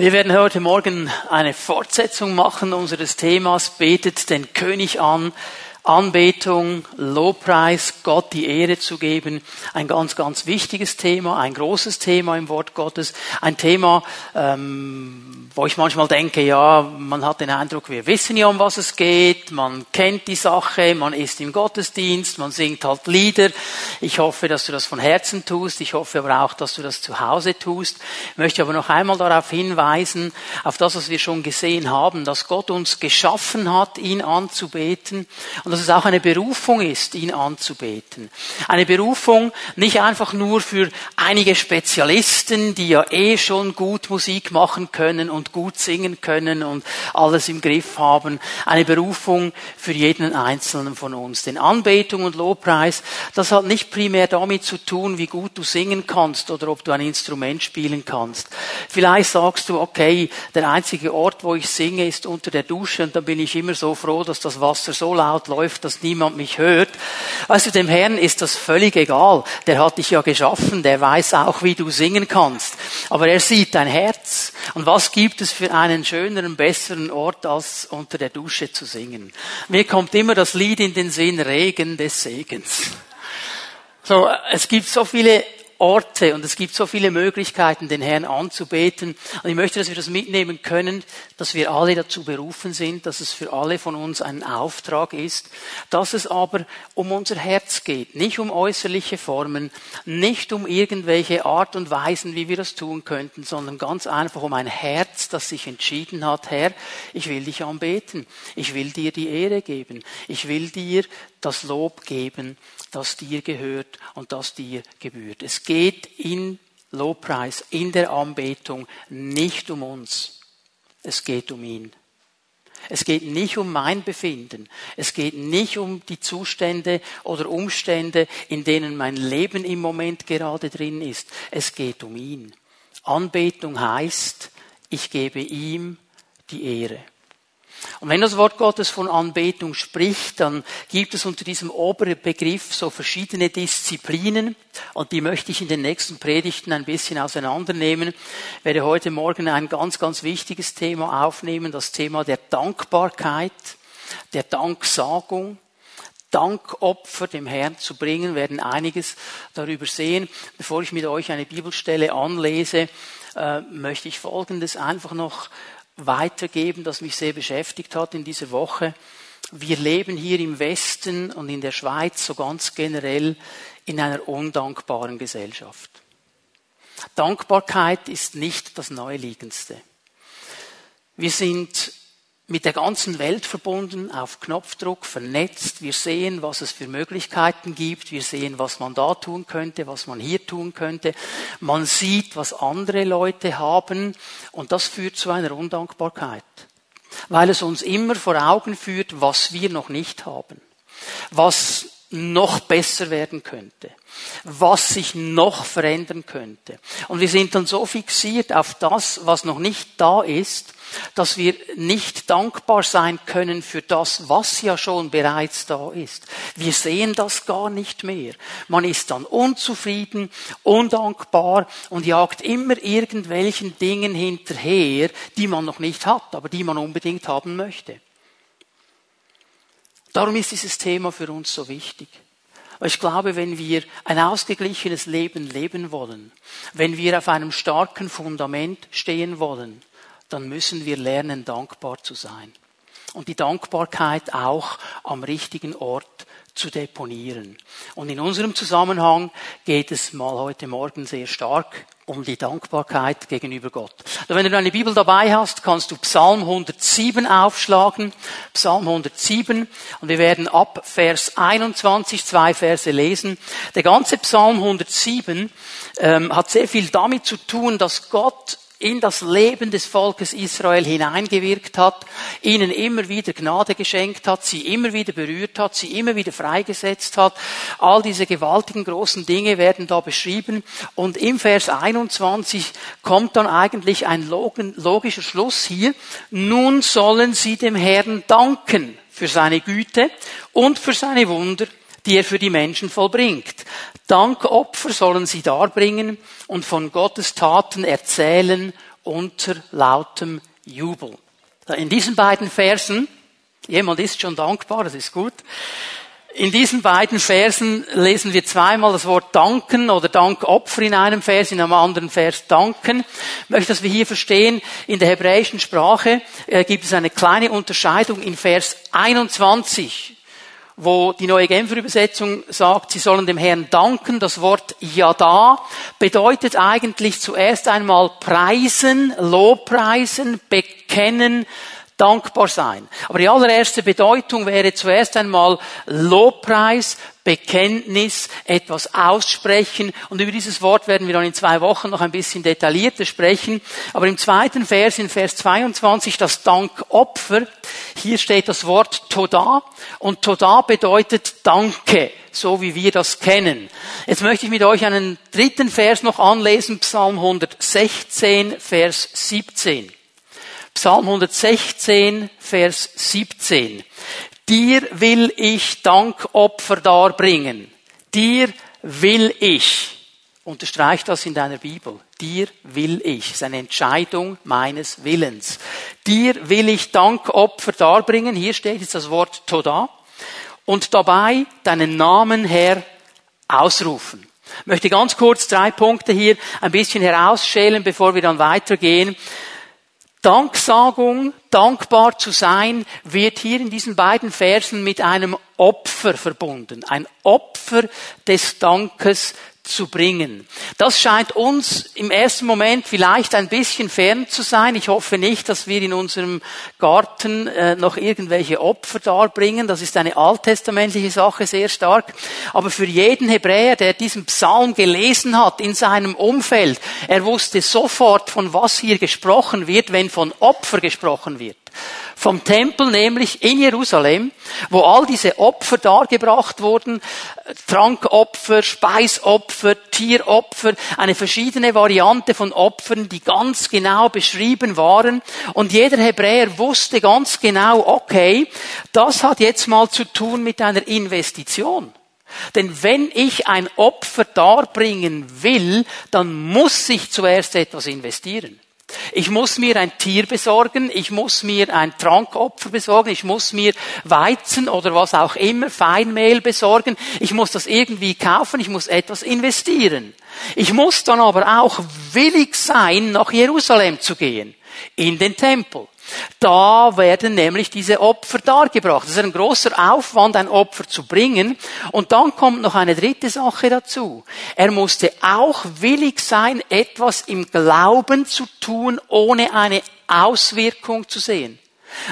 Wir werden heute Morgen eine Fortsetzung machen unseres Themas Betet den König an. Anbetung, Lobpreis, Gott die Ehre zu geben. Ein ganz, ganz wichtiges Thema, ein großes Thema im Wort Gottes. Ein Thema, ähm, wo ich manchmal denke, ja, man hat den Eindruck, wir wissen ja, um was es geht, man kennt die Sache, man ist im Gottesdienst, man singt halt Lieder. Ich hoffe, dass du das von Herzen tust. Ich hoffe aber auch, dass du das zu Hause tust. Ich möchte aber noch einmal darauf hinweisen, auf das, was wir schon gesehen haben, dass Gott uns geschaffen hat, ihn anzubeten. Und dass es auch eine Berufung ist, ihn anzubeten. Eine Berufung nicht einfach nur für einige Spezialisten, die ja eh schon gut Musik machen können und gut singen können und alles im Griff haben. Eine Berufung für jeden Einzelnen von uns. Denn Anbetung und Lobpreis, das hat nicht primär damit zu tun, wie gut du singen kannst oder ob du ein Instrument spielen kannst. Vielleicht sagst du, okay, der einzige Ort, wo ich singe, ist unter der Dusche und dann bin ich immer so froh, dass das Wasser so laut läuft, läuft, dass niemand mich hört. Also dem Herrn ist das völlig egal. Der hat dich ja geschaffen, der weiß auch, wie du singen kannst. Aber er sieht dein Herz. Und was gibt es für einen schöneren, besseren Ort, als unter der Dusche zu singen? Mir kommt immer das Lied in den Sinn, Regen des Segens. So, es gibt so viele Orte und es gibt so viele Möglichkeiten, den Herrn anzubeten. Und ich möchte, dass wir das mitnehmen können, dass wir alle dazu berufen sind, dass es für alle von uns ein Auftrag ist, dass es aber um unser Herz geht, nicht um äußerliche Formen, nicht um irgendwelche Art und Weisen, wie wir das tun könnten, sondern ganz einfach um ein Herz, das sich entschieden hat, Herr, ich will dich anbeten, ich will dir die Ehre geben, ich will dir das Lob geben, das dir gehört und das dir gebührt. Es geht in Lobpreis, in der Anbetung nicht um uns. Es geht um ihn. Es geht nicht um mein Befinden. Es geht nicht um die Zustände oder Umstände, in denen mein Leben im Moment gerade drin ist. Es geht um ihn. Anbetung heißt, ich gebe ihm die Ehre. Und wenn das Wort Gottes von Anbetung spricht, dann gibt es unter diesem oberen Begriff so verschiedene Disziplinen und die möchte ich in den nächsten Predigten ein bisschen auseinandernehmen. Ich werde heute Morgen ein ganz, ganz wichtiges Thema aufnehmen, das Thema der Dankbarkeit, der Danksagung. Dankopfer dem Herrn zu bringen, werden einiges darüber sehen. Bevor ich mit euch eine Bibelstelle anlese, äh, möchte ich Folgendes einfach noch weitergeben, das mich sehr beschäftigt hat in dieser Woche. Wir leben hier im Westen und in der Schweiz so ganz generell in einer undankbaren Gesellschaft. Dankbarkeit ist nicht das Neuliegendste. Wir sind mit der ganzen Welt verbunden, auf Knopfdruck, vernetzt. Wir sehen, was es für Möglichkeiten gibt. Wir sehen, was man da tun könnte, was man hier tun könnte. Man sieht, was andere Leute haben. Und das führt zu einer Undankbarkeit. Weil es uns immer vor Augen führt, was wir noch nicht haben. Was noch besser werden könnte, was sich noch verändern könnte. Und wir sind dann so fixiert auf das, was noch nicht da ist, dass wir nicht dankbar sein können für das, was ja schon bereits da ist. Wir sehen das gar nicht mehr. Man ist dann unzufrieden, undankbar und jagt immer irgendwelchen Dingen hinterher, die man noch nicht hat, aber die man unbedingt haben möchte. Darum ist dieses Thema für uns so wichtig. Ich glaube, wenn wir ein ausgeglichenes Leben leben wollen, wenn wir auf einem starken Fundament stehen wollen, dann müssen wir lernen, dankbar zu sein. Und die Dankbarkeit auch am richtigen Ort zu deponieren. Und in unserem Zusammenhang geht es mal heute Morgen sehr stark um die Dankbarkeit gegenüber Gott. Also wenn du deine Bibel dabei hast, kannst du Psalm 107 aufschlagen. Psalm 107. Und wir werden ab Vers 21 zwei Verse lesen. Der ganze Psalm 107 ähm, hat sehr viel damit zu tun, dass Gott in das Leben des Volkes Israel hineingewirkt hat, ihnen immer wieder Gnade geschenkt hat, sie immer wieder berührt hat, sie immer wieder freigesetzt hat. All diese gewaltigen großen Dinge werden da beschrieben. Und im Vers 21 kommt dann eigentlich ein logischer Schluss hier. Nun sollen sie dem Herrn danken für seine Güte und für seine Wunder, die er für die Menschen vollbringt. Dankopfer sollen sie darbringen und von Gottes Taten erzählen unter lautem Jubel. In diesen beiden Versen, jemand ist schon dankbar, das ist gut, in diesen beiden Versen lesen wir zweimal das Wort danken oder Dankopfer in einem Vers, in einem anderen Vers danken. Ich möchte, dass wir hier verstehen, in der hebräischen Sprache äh, gibt es eine kleine Unterscheidung in Vers 21 wo die neue Genfer Übersetzung sagt, sie sollen dem Herrn danken. Das Wort Yada bedeutet eigentlich zuerst einmal preisen, Lobpreisen, bekennen, dankbar sein. Aber die allererste Bedeutung wäre zuerst einmal Lobpreis, Bekenntnis, etwas aussprechen. Und über dieses Wort werden wir dann in zwei Wochen noch ein bisschen detaillierter sprechen. Aber im zweiten Vers, in Vers 22, das Dankopfer, hier steht das Wort Toda. Und Toda bedeutet Danke, so wie wir das kennen. Jetzt möchte ich mit euch einen dritten Vers noch anlesen, Psalm 116, Vers 17. Psalm 116, Vers 17. Dir will ich Dankopfer darbringen. Dir will ich. Unterstreich das in deiner Bibel. Dir will ich. Das ist eine Entscheidung meines Willens. Dir will ich Dankopfer darbringen. Hier steht jetzt das Wort Toda. Und dabei deinen Namen her ausrufen. Ich möchte ganz kurz drei Punkte hier ein bisschen herausschälen, bevor wir dann weitergehen. Danksagung, dankbar zu sein, wird hier in diesen beiden Versen mit einem Opfer verbunden. Ein Opfer des Dankes zu bringen. Das scheint uns im ersten Moment vielleicht ein bisschen fern zu sein. Ich hoffe nicht, dass wir in unserem Garten äh, noch irgendwelche Opfer darbringen. Das ist eine alttestamentliche Sache sehr stark. Aber für jeden Hebräer, der diesen Psalm gelesen hat in seinem Umfeld, er wusste sofort, von was hier gesprochen wird, wenn von Opfer gesprochen wird vom Tempel, nämlich in Jerusalem, wo all diese Opfer dargebracht wurden, Trankopfer, Speisopfer, Tieropfer, eine verschiedene Variante von Opfern, die ganz genau beschrieben waren. Und jeder Hebräer wusste ganz genau, okay, das hat jetzt mal zu tun mit einer Investition. Denn wenn ich ein Opfer darbringen will, dann muss ich zuerst etwas investieren. Ich muss mir ein Tier besorgen, ich muss mir ein Trankopfer besorgen, ich muss mir Weizen oder was auch immer, Feinmehl besorgen, ich muss das irgendwie kaufen, ich muss etwas investieren. Ich muss dann aber auch willig sein, nach Jerusalem zu gehen, in den Tempel. Da werden nämlich diese Opfer dargebracht. Es ist ein großer Aufwand, ein Opfer zu bringen. Und dann kommt noch eine dritte Sache dazu. Er musste auch willig sein, etwas im Glauben zu tun, ohne eine Auswirkung zu sehen.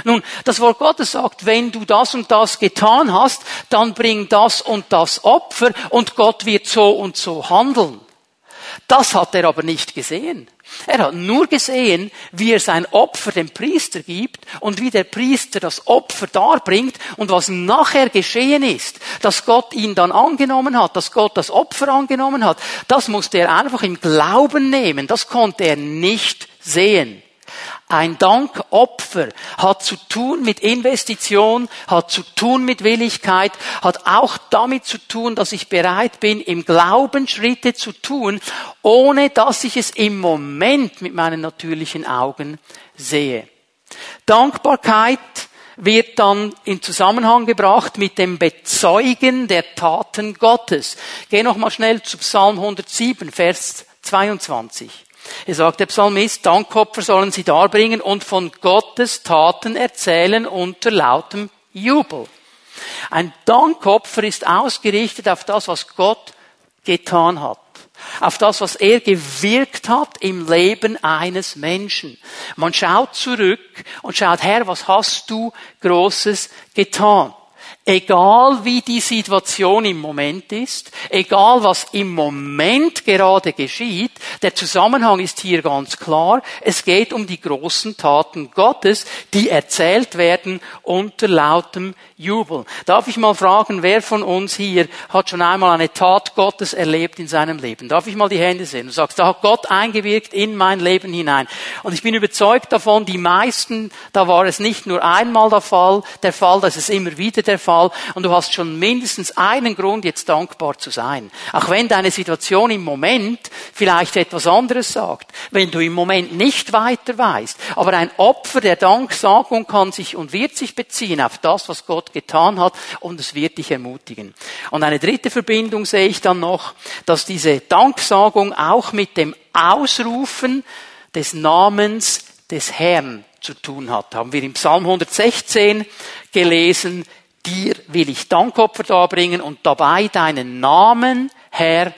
Nun, das Wort Gottes sagt, wenn du das und das getan hast, dann bring das und das Opfer und Gott wird so und so handeln. Das hat er aber nicht gesehen. Er hat nur gesehen, wie er sein Opfer dem Priester gibt und wie der Priester das Opfer darbringt und was nachher geschehen ist, dass Gott ihn dann angenommen hat, dass Gott das Opfer angenommen hat. Das musste er einfach im Glauben nehmen. Das konnte er nicht sehen. Ein Dankopfer hat zu tun mit Investition, hat zu tun mit Willigkeit, hat auch damit zu tun, dass ich bereit bin, im Glauben Schritte zu tun, ohne dass ich es im Moment mit meinen natürlichen Augen sehe. Dankbarkeit wird dann in Zusammenhang gebracht mit dem Bezeugen der Taten Gottes. Geh noch mal schnell zu Psalm 107, Vers 22. Er sagt der Psalmist, Dankopfer sollen sie darbringen und von Gottes Taten erzählen unter lautem Jubel. Ein Dankopfer ist ausgerichtet auf das, was Gott getan hat. Auf das, was er gewirkt hat im Leben eines Menschen. Man schaut zurück und schaut, Herr, was hast du Großes getan? Egal wie die Situation im Moment ist, egal was im Moment gerade geschieht, der Zusammenhang ist hier ganz klar. Es geht um die großen Taten Gottes, die erzählt werden unter lautem Jubel. Darf ich mal fragen, wer von uns hier hat schon einmal eine Tat Gottes erlebt in seinem Leben? Darf ich mal die Hände sehen? Du sagst, da hat Gott eingewirkt in mein Leben hinein. Und ich bin überzeugt davon, die meisten, da war es nicht nur einmal der Fall, der Fall, dass es immer wieder der Fall und du hast schon mindestens einen Grund, jetzt dankbar zu sein. Auch wenn deine Situation im Moment vielleicht etwas anderes sagt, wenn du im Moment nicht weiter weißt. Aber ein Opfer der Danksagung kann sich und wird sich beziehen auf das, was Gott getan hat und es wird dich ermutigen. Und eine dritte Verbindung sehe ich dann noch, dass diese Danksagung auch mit dem Ausrufen des Namens des Herrn zu tun hat. Haben wir im Psalm 116 gelesen, dir will ich Dankopfer darbringen und dabei deinen Namen, Herr,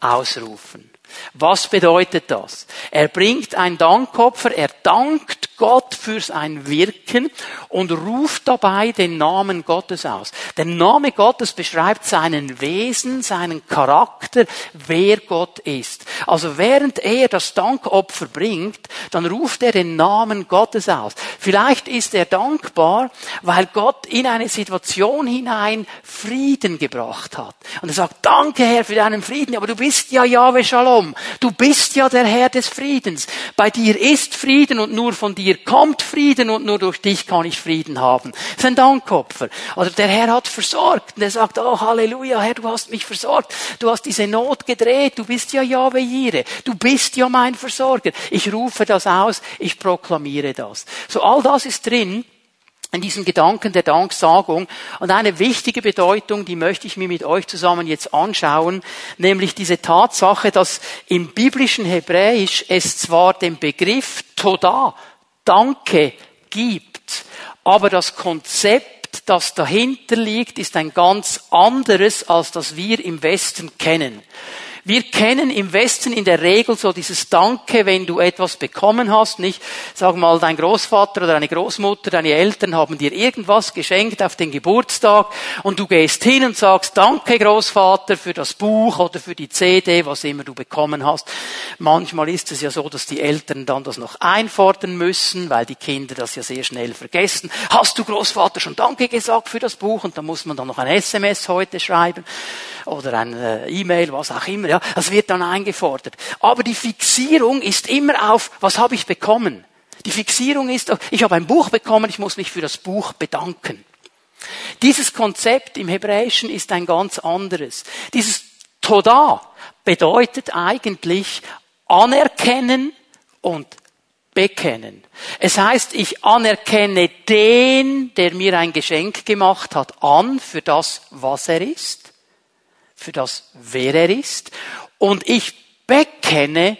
ausrufen. Was bedeutet das? Er bringt ein Dankopfer, er dankt Gott für sein Wirken und ruft dabei den Namen Gottes aus. Der Name Gottes beschreibt seinen Wesen, seinen Charakter, wer Gott ist. Also während er das Dankopfer bringt, dann ruft er den Namen Gottes aus. Vielleicht ist er dankbar, weil Gott in eine Situation hinein Frieden gebracht hat. Und er sagt, danke Herr für deinen Frieden, aber du bist ja Yahweh Shalom. Du bist ja der Herr des Friedens. Bei dir ist Frieden und nur von dir kommt Frieden und nur durch dich kann ich Frieden haben. Das ist ein Dankopfer. Oder der Herr hat versorgt und er sagt, oh Halleluja, Herr, du hast mich versorgt. Du hast diese Not gedreht. Du bist ja Yahweh Jireh. Du bist ja mein Versorger. Ich rufe das aus. Ich proklamiere das. So all das ist drin in diesen Gedanken der Danksagung. Und eine wichtige Bedeutung, die möchte ich mir mit euch zusammen jetzt anschauen, nämlich diese Tatsache, dass im biblischen Hebräisch es zwar den Begriff Toda, Danke, gibt, aber das Konzept, das dahinter liegt, ist ein ganz anderes, als das wir im Westen kennen. Wir kennen im Westen in der Regel so dieses Danke, wenn du etwas bekommen hast, nicht? Sag mal, dein Großvater oder deine Großmutter, deine Eltern haben dir irgendwas geschenkt auf den Geburtstag und du gehst hin und sagst, danke Großvater für das Buch oder für die CD, was immer du bekommen hast. Manchmal ist es ja so, dass die Eltern dann das noch einfordern müssen, weil die Kinder das ja sehr schnell vergessen. Hast du Großvater schon Danke gesagt für das Buch? Und dann muss man dann noch ein SMS heute schreiben oder eine äh, E-Mail, was auch immer. Ja, das wird dann eingefordert. Aber die Fixierung ist immer auf, was habe ich bekommen? Die Fixierung ist, ich habe ein Buch bekommen, ich muss mich für das Buch bedanken. Dieses Konzept im Hebräischen ist ein ganz anderes. Dieses Toda bedeutet eigentlich anerkennen und bekennen. Es heißt, ich anerkenne den, der mir ein Geschenk gemacht hat, an für das, was er ist für das, wer er ist. Und ich bekenne,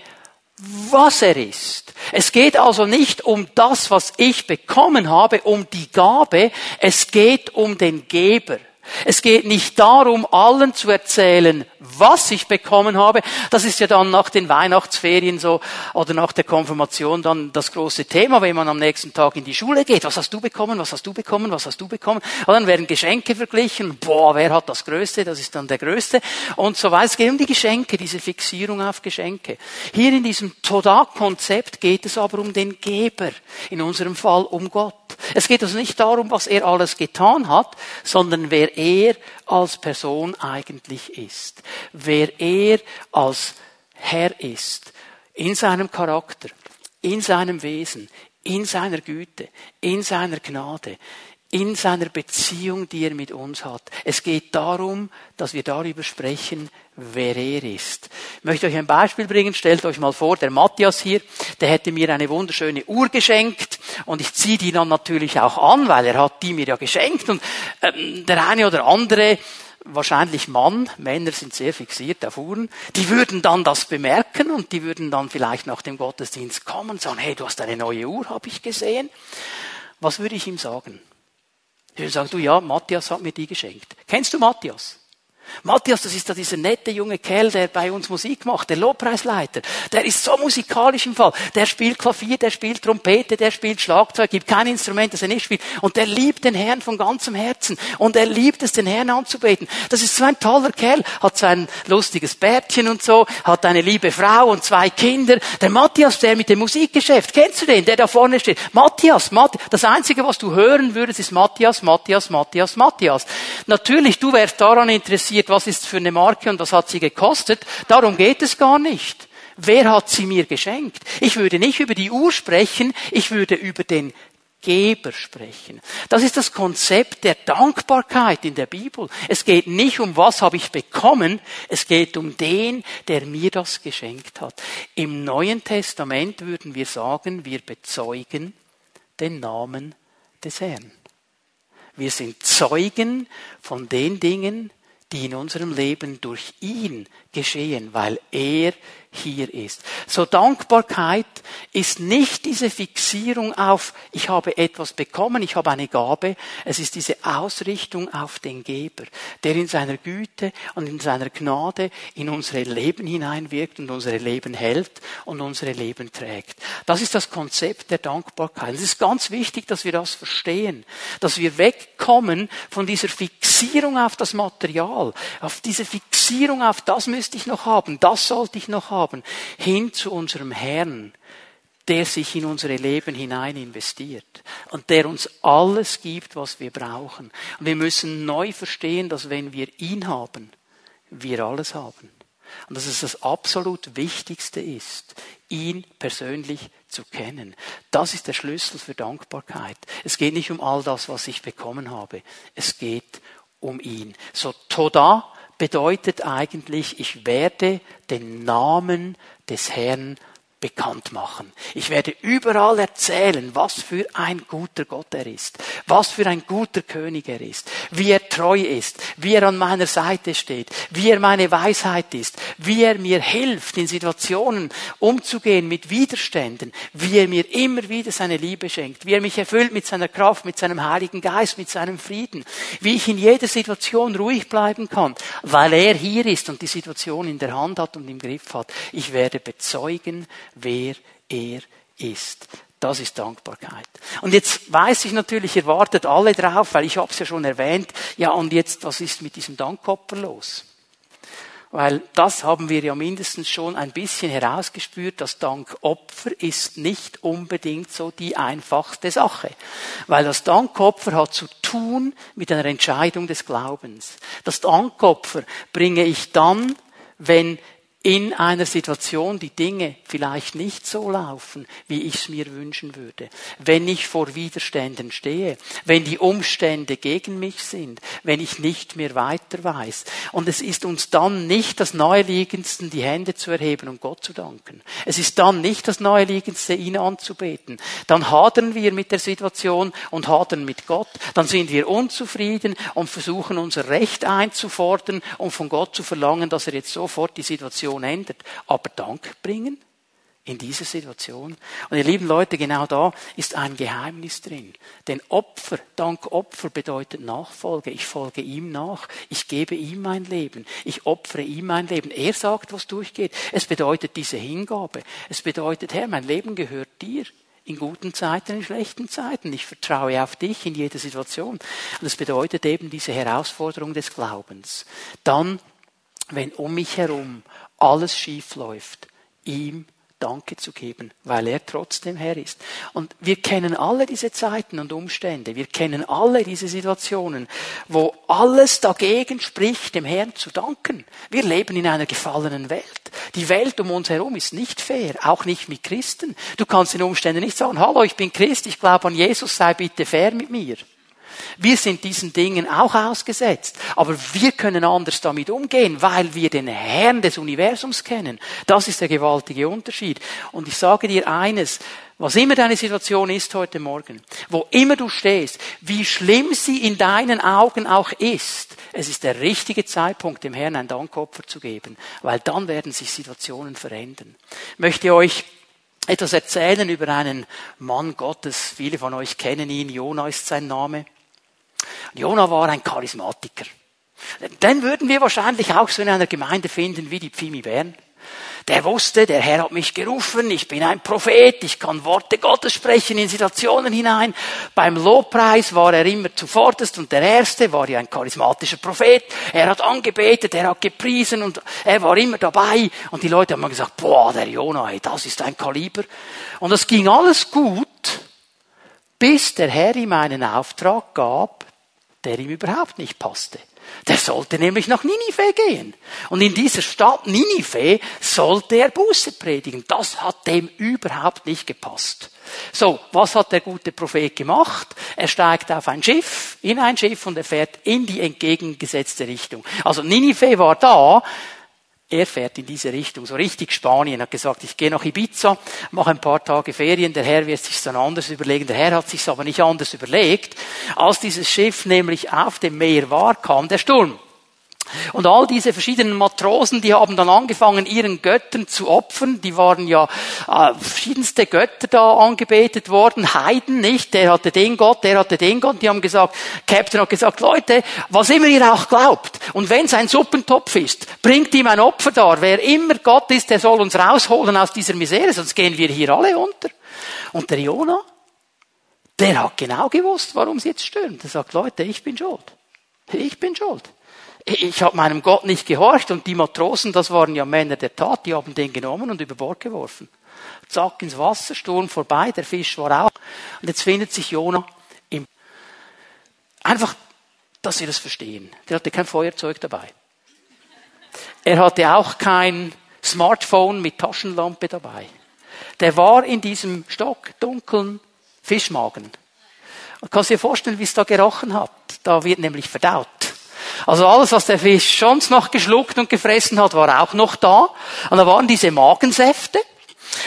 was er ist. Es geht also nicht um das, was ich bekommen habe, um die Gabe, es geht um den Geber. Es geht nicht darum, allen zu erzählen, was ich bekommen habe. Das ist ja dann nach den Weihnachtsferien so oder nach der Konfirmation dann das große Thema, wenn man am nächsten Tag in die Schule geht. Was hast du bekommen? Was hast du bekommen? Was hast du bekommen? Und dann werden Geschenke verglichen. Boah, wer hat das Größte? Das ist dann der Größte. Und so weiter. Es geht um die Geschenke, diese Fixierung auf Geschenke. Hier in diesem Toda-Konzept geht es aber um den Geber. In unserem Fall um Gott. Es geht also nicht darum, was er alles getan hat, sondern wer er als Person eigentlich ist. Wer er als Herr ist. In seinem Charakter, in seinem Wesen, in seiner Güte, in seiner Gnade, in seiner Beziehung, die er mit uns hat. Es geht darum, dass wir darüber sprechen, wer er ist. Ich möchte euch ein Beispiel bringen. Stellt euch mal vor, der Matthias hier, der hätte mir eine wunderschöne Uhr geschenkt und ich ziehe die dann natürlich auch an, weil er hat die mir ja geschenkt und ähm, der eine oder andere wahrscheinlich Mann, Männer sind sehr fixiert auf Uhren, die würden dann das bemerken und die würden dann vielleicht nach dem Gottesdienst kommen und sagen, hey, du hast eine neue Uhr, habe ich gesehen. Was würde ich ihm sagen? Würde sagen, du ja, Matthias hat mir die geschenkt. Kennst du Matthias? Matthias, das ist da dieser nette junge Kerl, der bei uns Musik macht, der Lobpreisleiter. Der ist so musikalisch im Fall. Der spielt Klavier, der spielt Trompete, der spielt Schlagzeug, gibt kein Instrument, das er nicht spielt. Und der liebt den Herrn von ganzem Herzen. Und er liebt es, den Herrn anzubeten. Das ist so ein toller Kerl. Hat so ein lustiges Bärtchen und so, hat eine liebe Frau und zwei Kinder. Der Matthias, der mit dem Musikgeschäft, kennst du den, der da vorne steht? Matthias, Matthias. Das Einzige, was du hören würdest, ist Matthias, Matthias, Matthias, Matthias. Natürlich, du wärst daran interessiert, interessiert, was ist für eine Marke und was hat sie gekostet. Darum geht es gar nicht. Wer hat sie mir geschenkt? Ich würde nicht über die Uhr sprechen, ich würde über den Geber sprechen. Das ist das Konzept der Dankbarkeit in der Bibel. Es geht nicht um, was habe ich bekommen, es geht um den, der mir das geschenkt hat. Im Neuen Testament würden wir sagen, wir bezeugen den Namen des Herrn. Wir sind Zeugen von den Dingen, die in unserem Leben durch ihn geschehen, weil er hier ist. So Dankbarkeit ist nicht diese Fixierung auf, ich habe etwas bekommen, ich habe eine Gabe. Es ist diese Ausrichtung auf den Geber, der in seiner Güte und in seiner Gnade in unsere Leben hineinwirkt und unsere Leben hält und unsere Leben trägt. Das ist das Konzept der Dankbarkeit. Es ist ganz wichtig, dass wir das verstehen, dass wir wegkommen von dieser Fixierung auf das Material, auf diese Fixierung auf das müsste ich noch haben, das sollte ich noch haben haben, hin zu unserem Herrn, der sich in unsere Leben hinein investiert und der uns alles gibt, was wir brauchen. Und wir müssen neu verstehen, dass wenn wir ihn haben, wir alles haben. Und dass es das absolut Wichtigste ist, ihn persönlich zu kennen. Das ist der Schlüssel für Dankbarkeit. Es geht nicht um all das, was ich bekommen habe. Es geht um ihn. So Toda bedeutet eigentlich, ich werde den Namen des Herrn bekannt machen. Ich werde überall erzählen, was für ein guter Gott er ist, was für ein guter König er ist, wie er treu ist, wie er an meiner Seite steht, wie er meine Weisheit ist, wie er mir hilft, in Situationen umzugehen mit Widerständen, wie er mir immer wieder seine Liebe schenkt, wie er mich erfüllt mit seiner Kraft, mit seinem Heiligen Geist, mit seinem Frieden, wie ich in jeder Situation ruhig bleiben kann, weil er hier ist und die Situation in der Hand hat und im Griff hat. Ich werde bezeugen, wer er ist. Das ist Dankbarkeit. Und jetzt weiß ich natürlich, ihr wartet alle drauf, weil ich habe es ja schon erwähnt. Ja, und jetzt, was ist mit diesem Dankopfer los? Weil das haben wir ja mindestens schon ein bisschen herausgespürt, das Dankopfer ist nicht unbedingt so die einfachste Sache. Weil das Dankopfer hat zu tun mit einer Entscheidung des Glaubens. Das Dankopfer bringe ich dann, wenn in einer Situation die Dinge vielleicht nicht so laufen, wie ich es mir wünschen würde, wenn ich vor Widerständen stehe, wenn die Umstände gegen mich sind, wenn ich nicht mehr weiter weiß. Und es ist uns dann nicht das Naheliegendste, die Hände zu erheben und Gott zu danken. Es ist dann nicht das Naheliegendste, ihn anzubeten. Dann hadern wir mit der Situation und hadern mit Gott. Dann sind wir unzufrieden und versuchen unser Recht einzufordern und von Gott zu verlangen, dass er jetzt sofort die Situation Situation ändert. Aber Dank bringen in dieser Situation. Und ihr lieben Leute, genau da ist ein Geheimnis drin. Denn Opfer, Dank Opfer bedeutet Nachfolge. Ich folge ihm nach. Ich gebe ihm mein Leben. Ich opfere ihm mein Leben. Er sagt, was durchgeht. Es bedeutet diese Hingabe. Es bedeutet, Herr, mein Leben gehört dir. In guten Zeiten, in schlechten Zeiten. Ich vertraue auf dich in jeder Situation. Und es bedeutet eben diese Herausforderung des Glaubens. Dann, wenn um mich herum alles schief läuft, ihm Danke zu geben, weil er trotzdem Herr ist. Und wir kennen alle diese Zeiten und Umstände. Wir kennen alle diese Situationen, wo alles dagegen spricht, dem Herrn zu danken. Wir leben in einer gefallenen Welt. Die Welt um uns herum ist nicht fair, auch nicht mit Christen. Du kannst den Umständen nicht sagen, hallo, ich bin Christ, ich glaube an Jesus, sei bitte fair mit mir. Wir sind diesen Dingen auch ausgesetzt. Aber wir können anders damit umgehen, weil wir den Herrn des Universums kennen. Das ist der gewaltige Unterschied. Und ich sage dir eines, was immer deine Situation ist heute Morgen, wo immer du stehst, wie schlimm sie in deinen Augen auch ist, es ist der richtige Zeitpunkt, dem Herrn ein Dankopfer zu geben, weil dann werden sich Situationen verändern. Ich möchte euch etwas erzählen über einen Mann Gottes. Viele von euch kennen ihn. Jona ist sein Name. Jona war ein Charismatiker. Den würden wir wahrscheinlich auch so in einer Gemeinde finden wie die Pfimi Bern. Der wusste, der Herr hat mich gerufen, ich bin ein Prophet, ich kann Worte Gottes sprechen in Situationen hinein. Beim Lobpreis war er immer zuvorderst und der Erste war ja ein charismatischer Prophet. Er hat angebetet, er hat gepriesen und er war immer dabei. Und die Leute haben mir gesagt, boah, der Jonah, das ist ein Kaliber. Und es ging alles gut, bis der Herr ihm einen Auftrag gab, der ihm überhaupt nicht passte. Der sollte nämlich nach Ninive gehen. Und in dieser Stadt Ninive sollte er Buße predigen. Das hat dem überhaupt nicht gepasst. So, was hat der gute Prophet gemacht? Er steigt auf ein Schiff, in ein Schiff und er fährt in die entgegengesetzte Richtung. Also Ninive war da, er fährt in diese Richtung, so richtig Spanien, hat gesagt, ich gehe nach Ibiza, mache ein paar Tage Ferien, der Herr wird sich dann anders überlegen, der Herr hat sich aber nicht anders überlegt. Als dieses Schiff nämlich auf dem Meer war, kam der Sturm. Und all diese verschiedenen Matrosen, die haben dann angefangen, ihren Göttern zu opfern. Die waren ja äh, verschiedenste Götter da angebetet worden. Heiden nicht. Der hatte den Gott, der hatte den Gott. Die haben gesagt, Captain hat gesagt, Leute, was immer ihr auch glaubt. Und wenn es ein Suppentopf ist, bringt ihm ein Opfer dar. Wer immer Gott ist, der soll uns rausholen aus dieser Misere, sonst gehen wir hier alle unter. Und der Jonah, der hat genau gewusst, warum es jetzt stürmt. Er sagt, Leute, ich bin schuld. Ich bin schuld ich habe meinem Gott nicht gehorcht und die Matrosen, das waren ja Männer der Tat, die haben den genommen und über Bord geworfen. Zack ins Wasser, Sturm vorbei, der Fisch war auch. Und jetzt findet sich Jona im, einfach, dass wir das verstehen. Der hatte kein Feuerzeug dabei. Er hatte auch kein Smartphone mit Taschenlampe dabei. Der war in diesem stockdunkeln Fischmagen. Du kannst dir vorstellen, wie es da gerochen hat. Da wird nämlich verdaut. Also alles, was der Fisch sonst noch geschluckt und gefressen hat, war auch noch da. Und da waren diese Magensäfte.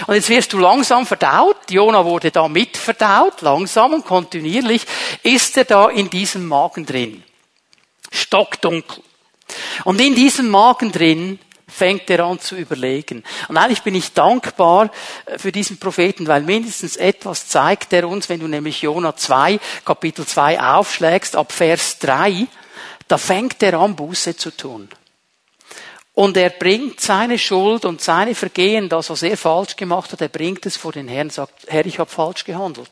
Und jetzt wirst du langsam verdaut. Jona wurde da mit verdaut, langsam und kontinuierlich ist er da in diesem Magen drin. Stockdunkel. Und in diesem Magen drin fängt er an zu überlegen. Und eigentlich bin ich dankbar äh, für diesen Propheten, weil mindestens etwas zeigt er uns, wenn du nämlich Jona 2, Kapitel 2 aufschlägst, ab Vers 3, da fängt er an, Buße zu tun. Und er bringt seine Schuld und seine Vergehen, das, was er falsch gemacht hat, er bringt es vor den Herrn und sagt, Herr, ich habe falsch gehandelt.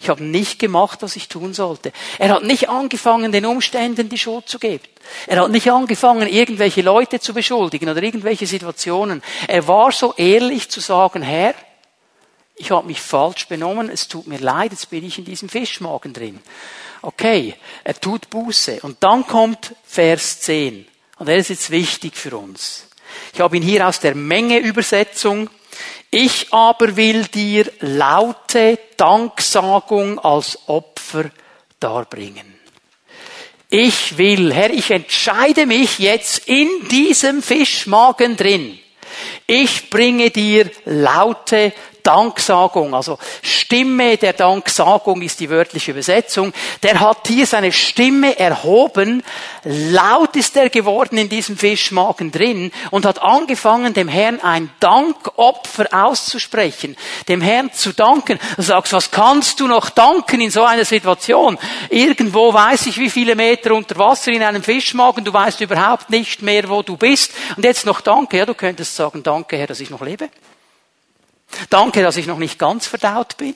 Ich habe nicht gemacht, was ich tun sollte. Er hat nicht angefangen, den Umständen die Schuld zu geben. Er hat nicht angefangen, irgendwelche Leute zu beschuldigen oder irgendwelche Situationen. Er war so ehrlich zu sagen, Herr, ich habe mich falsch benommen, es tut mir leid, jetzt bin ich in diesem Fischmagen drin. Okay, er tut Buße. Und dann kommt Vers 10. Und er ist jetzt wichtig für uns. Ich habe ihn hier aus der Menge Übersetzung. Ich aber will dir laute Danksagung als Opfer darbringen. Ich will, Herr, ich entscheide mich jetzt in diesem Fischmagen drin. Ich bringe dir laute Danksagung, also Stimme der Danksagung ist die wörtliche Übersetzung. Der hat hier seine Stimme erhoben, laut ist er geworden in diesem Fischmagen drin und hat angefangen, dem Herrn ein Dankopfer auszusprechen, dem Herrn zu danken. Du sagst, was kannst du noch danken in so einer Situation? Irgendwo weiß ich, wie viele Meter unter Wasser in einem Fischmagen, du weißt überhaupt nicht mehr, wo du bist. Und jetzt noch Danke. Ja, du könntest sagen, danke Herr, dass ich noch lebe. Danke, dass ich noch nicht ganz verdaut bin.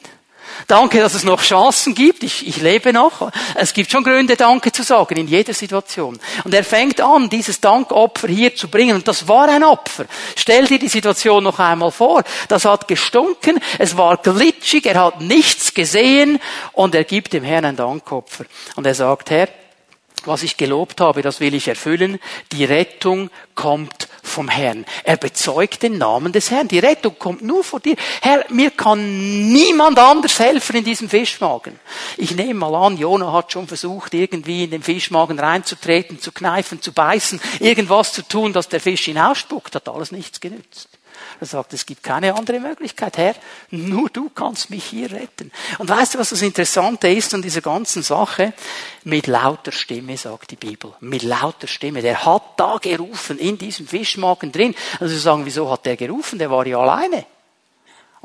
Danke, dass es noch Chancen gibt. Ich, ich lebe noch. Es gibt schon Gründe, Danke zu sagen in jeder Situation. Und er fängt an, dieses Dankopfer hier zu bringen. Und das war ein Opfer. Stell dir die Situation noch einmal vor. Das hat gestunken. Es war glitschig. Er hat nichts gesehen. Und er gibt dem Herrn ein Dankopfer. Und er sagt, Herr, was ich gelobt habe, das will ich erfüllen. Die Rettung kommt vom Herrn. Er bezeugt den Namen des Herrn. Die Rettung kommt nur vor dir. Herr, mir kann niemand anders helfen in diesem Fischmagen. Ich nehme mal an, Jona hat schon versucht, irgendwie in den Fischmagen reinzutreten, zu kneifen, zu beißen, irgendwas zu tun, dass der Fisch ihn ausspuckt. Hat alles nichts genützt. Er sagt, es gibt keine andere Möglichkeit. Herr, nur du kannst mich hier retten. Und weißt du, was das Interessante ist an dieser ganzen Sache? Mit lauter Stimme, sagt die Bibel. Mit lauter Stimme. Der hat da gerufen, in diesem Fischmagen drin. Also sie sagen, wieso hat der gerufen? Der war ja alleine.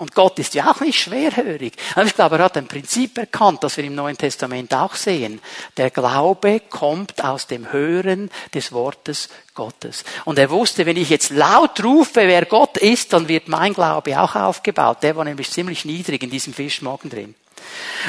Und Gott ist ja auch nicht schwerhörig. Aber ich glaube, er hat ein Prinzip erkannt, das wir im Neuen Testament auch sehen. Der Glaube kommt aus dem Hören des Wortes Gottes. Und er wusste, wenn ich jetzt laut rufe, wer Gott ist, dann wird mein Glaube auch aufgebaut. Der war nämlich ziemlich niedrig in diesem Fischmagen drin.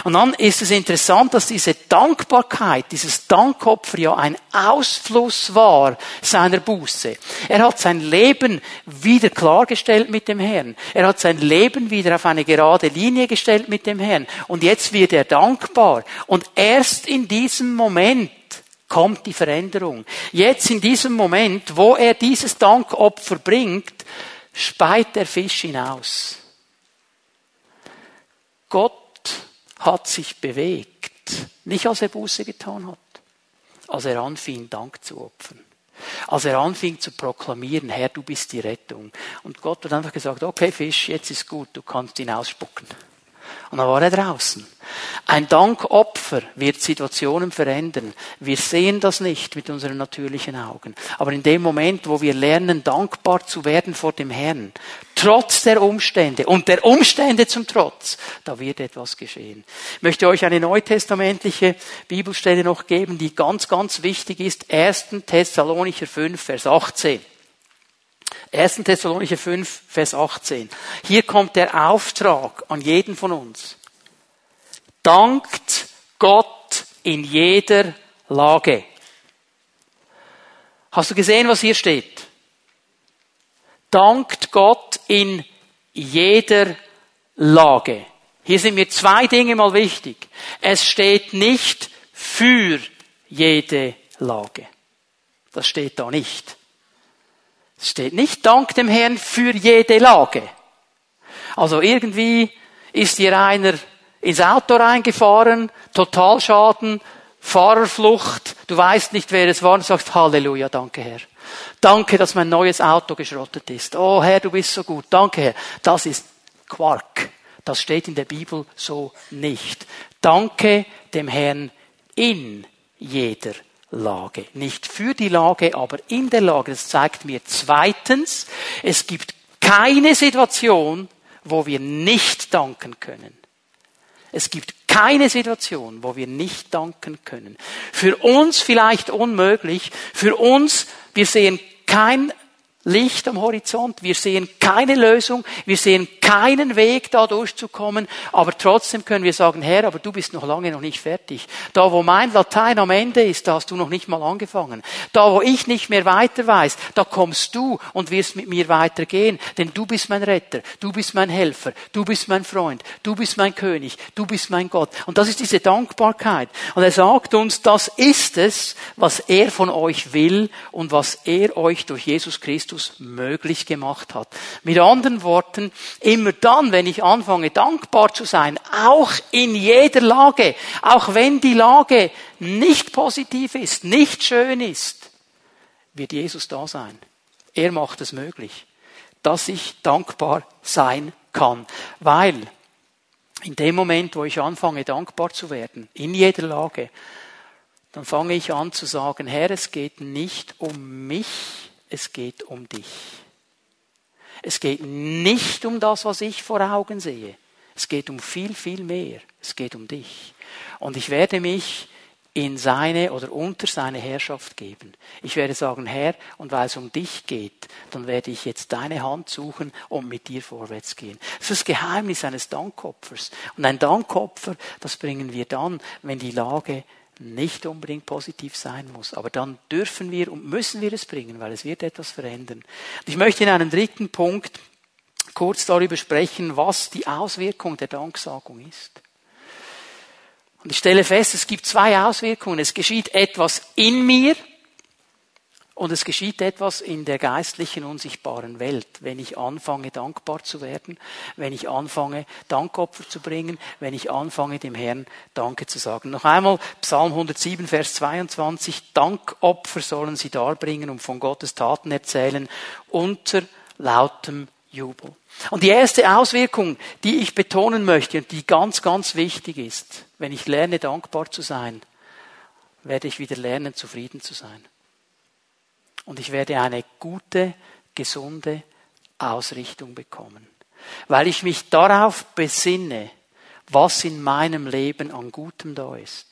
Und dann ist es interessant, dass diese Dankbarkeit, dieses Dankopfer ja ein Ausfluss war seiner Buße. Er hat sein Leben wieder klargestellt mit dem Herrn. Er hat sein Leben wieder auf eine gerade Linie gestellt mit dem Herrn. Und jetzt wird er dankbar. Und erst in diesem Moment kommt die Veränderung. Jetzt in diesem Moment, wo er dieses Dankopfer bringt, speit der Fisch hinaus. Gott hat sich bewegt, nicht als er Buße getan hat, als er anfing, Dank zu opfern. Als er anfing zu proklamieren, Herr, du bist die Rettung. Und Gott hat einfach gesagt, okay, Fisch, jetzt ist gut, du kannst ihn ausspucken. Und dann war er draußen. Ein Dankopfer wird Situationen verändern. Wir sehen das nicht mit unseren natürlichen Augen. Aber in dem Moment, wo wir lernen, dankbar zu werden vor dem Herrn, trotz der Umstände und der Umstände zum Trotz, da wird etwas geschehen. Ich möchte euch eine neutestamentliche Bibelstelle noch geben, die ganz, ganz wichtig ist. 1. Thessalonicher 5, Vers 18. 1. Thessalonicher 5, Vers 18. Hier kommt der Auftrag an jeden von uns. Dankt Gott in jeder Lage. Hast du gesehen, was hier steht? Dankt Gott in jeder Lage. Hier sind mir zwei Dinge mal wichtig. Es steht nicht für jede Lage. Das steht da nicht. Es steht nicht Dank dem Herrn für jede Lage. Also irgendwie ist hier einer ins Auto reingefahren, Totalschaden, Fahrerflucht, du weißt nicht, wer es war und sagst Halleluja, danke Herr. Danke, dass mein neues Auto geschrottet ist. Oh Herr, du bist so gut. Danke Herr. Das ist Quark. Das steht in der Bibel so nicht. Danke dem Herrn in jeder Lage. Nicht für die Lage, aber in der Lage. Das zeigt mir zweitens, es gibt keine Situation, wo wir nicht danken können. Es gibt keine Situation, wo wir nicht danken können. Für uns vielleicht unmöglich, für uns, wir sehen kein Licht am Horizont. Wir sehen keine Lösung. Wir sehen keinen Weg, da durchzukommen. Aber trotzdem können wir sagen, Herr, aber du bist noch lange noch nicht fertig. Da, wo mein Latein am Ende ist, da hast du noch nicht mal angefangen. Da, wo ich nicht mehr weiter weiß, da kommst du und wirst mit mir weitergehen. Denn du bist mein Retter. Du bist mein Helfer. Du bist mein Freund. Du bist mein König. Du bist mein Gott. Und das ist diese Dankbarkeit. Und er sagt uns, das ist es, was er von euch will und was er euch durch Jesus Christus Christus möglich gemacht hat. Mit anderen Worten, immer dann, wenn ich anfange, dankbar zu sein, auch in jeder Lage, auch wenn die Lage nicht positiv ist, nicht schön ist, wird Jesus da sein. Er macht es möglich, dass ich dankbar sein kann, weil in dem Moment, wo ich anfange, dankbar zu werden, in jeder Lage, dann fange ich an zu sagen, Herr, es geht nicht um mich, es geht um dich. Es geht nicht um das, was ich vor Augen sehe. Es geht um viel, viel mehr. Es geht um dich. Und ich werde mich in seine oder unter seine Herrschaft geben. Ich werde sagen, Herr, und weil es um dich geht, dann werde ich jetzt deine Hand suchen und mit dir vorwärts gehen. Das ist das Geheimnis eines Dankopfers. Und ein Dankopfer, das bringen wir dann, wenn die Lage nicht unbedingt positiv sein muss. Aber dann dürfen wir und müssen wir es bringen, weil es wird etwas verändern. Ich möchte in einem dritten Punkt kurz darüber sprechen, was die Auswirkung der Danksagung ist. Und ich stelle fest, es gibt zwei Auswirkungen. Es geschieht etwas in mir, und es geschieht etwas in der geistlichen, unsichtbaren Welt, wenn ich anfange, dankbar zu werden, wenn ich anfange, Dankopfer zu bringen, wenn ich anfange, dem Herrn Danke zu sagen. Noch einmal Psalm 107, Vers 22. Dankopfer sollen sie darbringen und von Gottes Taten erzählen unter lautem Jubel. Und die erste Auswirkung, die ich betonen möchte und die ganz, ganz wichtig ist, wenn ich lerne, dankbar zu sein, werde ich wieder lernen, zufrieden zu sein. Und ich werde eine gute, gesunde Ausrichtung bekommen. Weil ich mich darauf besinne, was in meinem Leben an Gutem da ist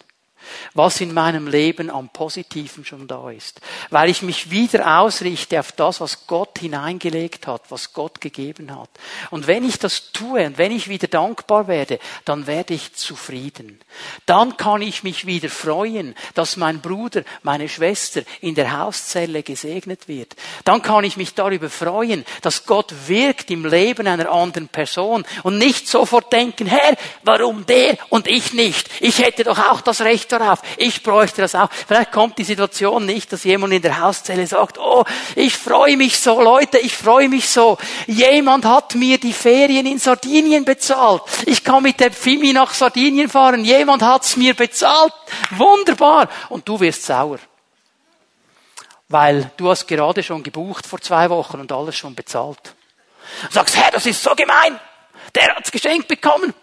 was in meinem Leben am Positiven schon da ist, weil ich mich wieder ausrichte auf das, was Gott hineingelegt hat, was Gott gegeben hat. Und wenn ich das tue und wenn ich wieder dankbar werde, dann werde ich zufrieden. Dann kann ich mich wieder freuen, dass mein Bruder, meine Schwester in der Hauszelle gesegnet wird. Dann kann ich mich darüber freuen, dass Gott wirkt im Leben einer anderen Person und nicht sofort denken, Herr, warum der und ich nicht? Ich hätte doch auch das Recht darauf. Ich bräuchte das auch. Vielleicht kommt die Situation nicht, dass jemand in der Hauszelle sagt, oh, ich freue mich so, Leute, ich freue mich so. Jemand hat mir die Ferien in Sardinien bezahlt. Ich kann mit der Fimi nach Sardinien fahren. Jemand hat's mir bezahlt. Wunderbar. Und du wirst sauer. Weil du hast gerade schon gebucht vor zwei Wochen und alles schon bezahlt. Du sagst, Herr, das ist so gemein. Der hat's geschenkt bekommen.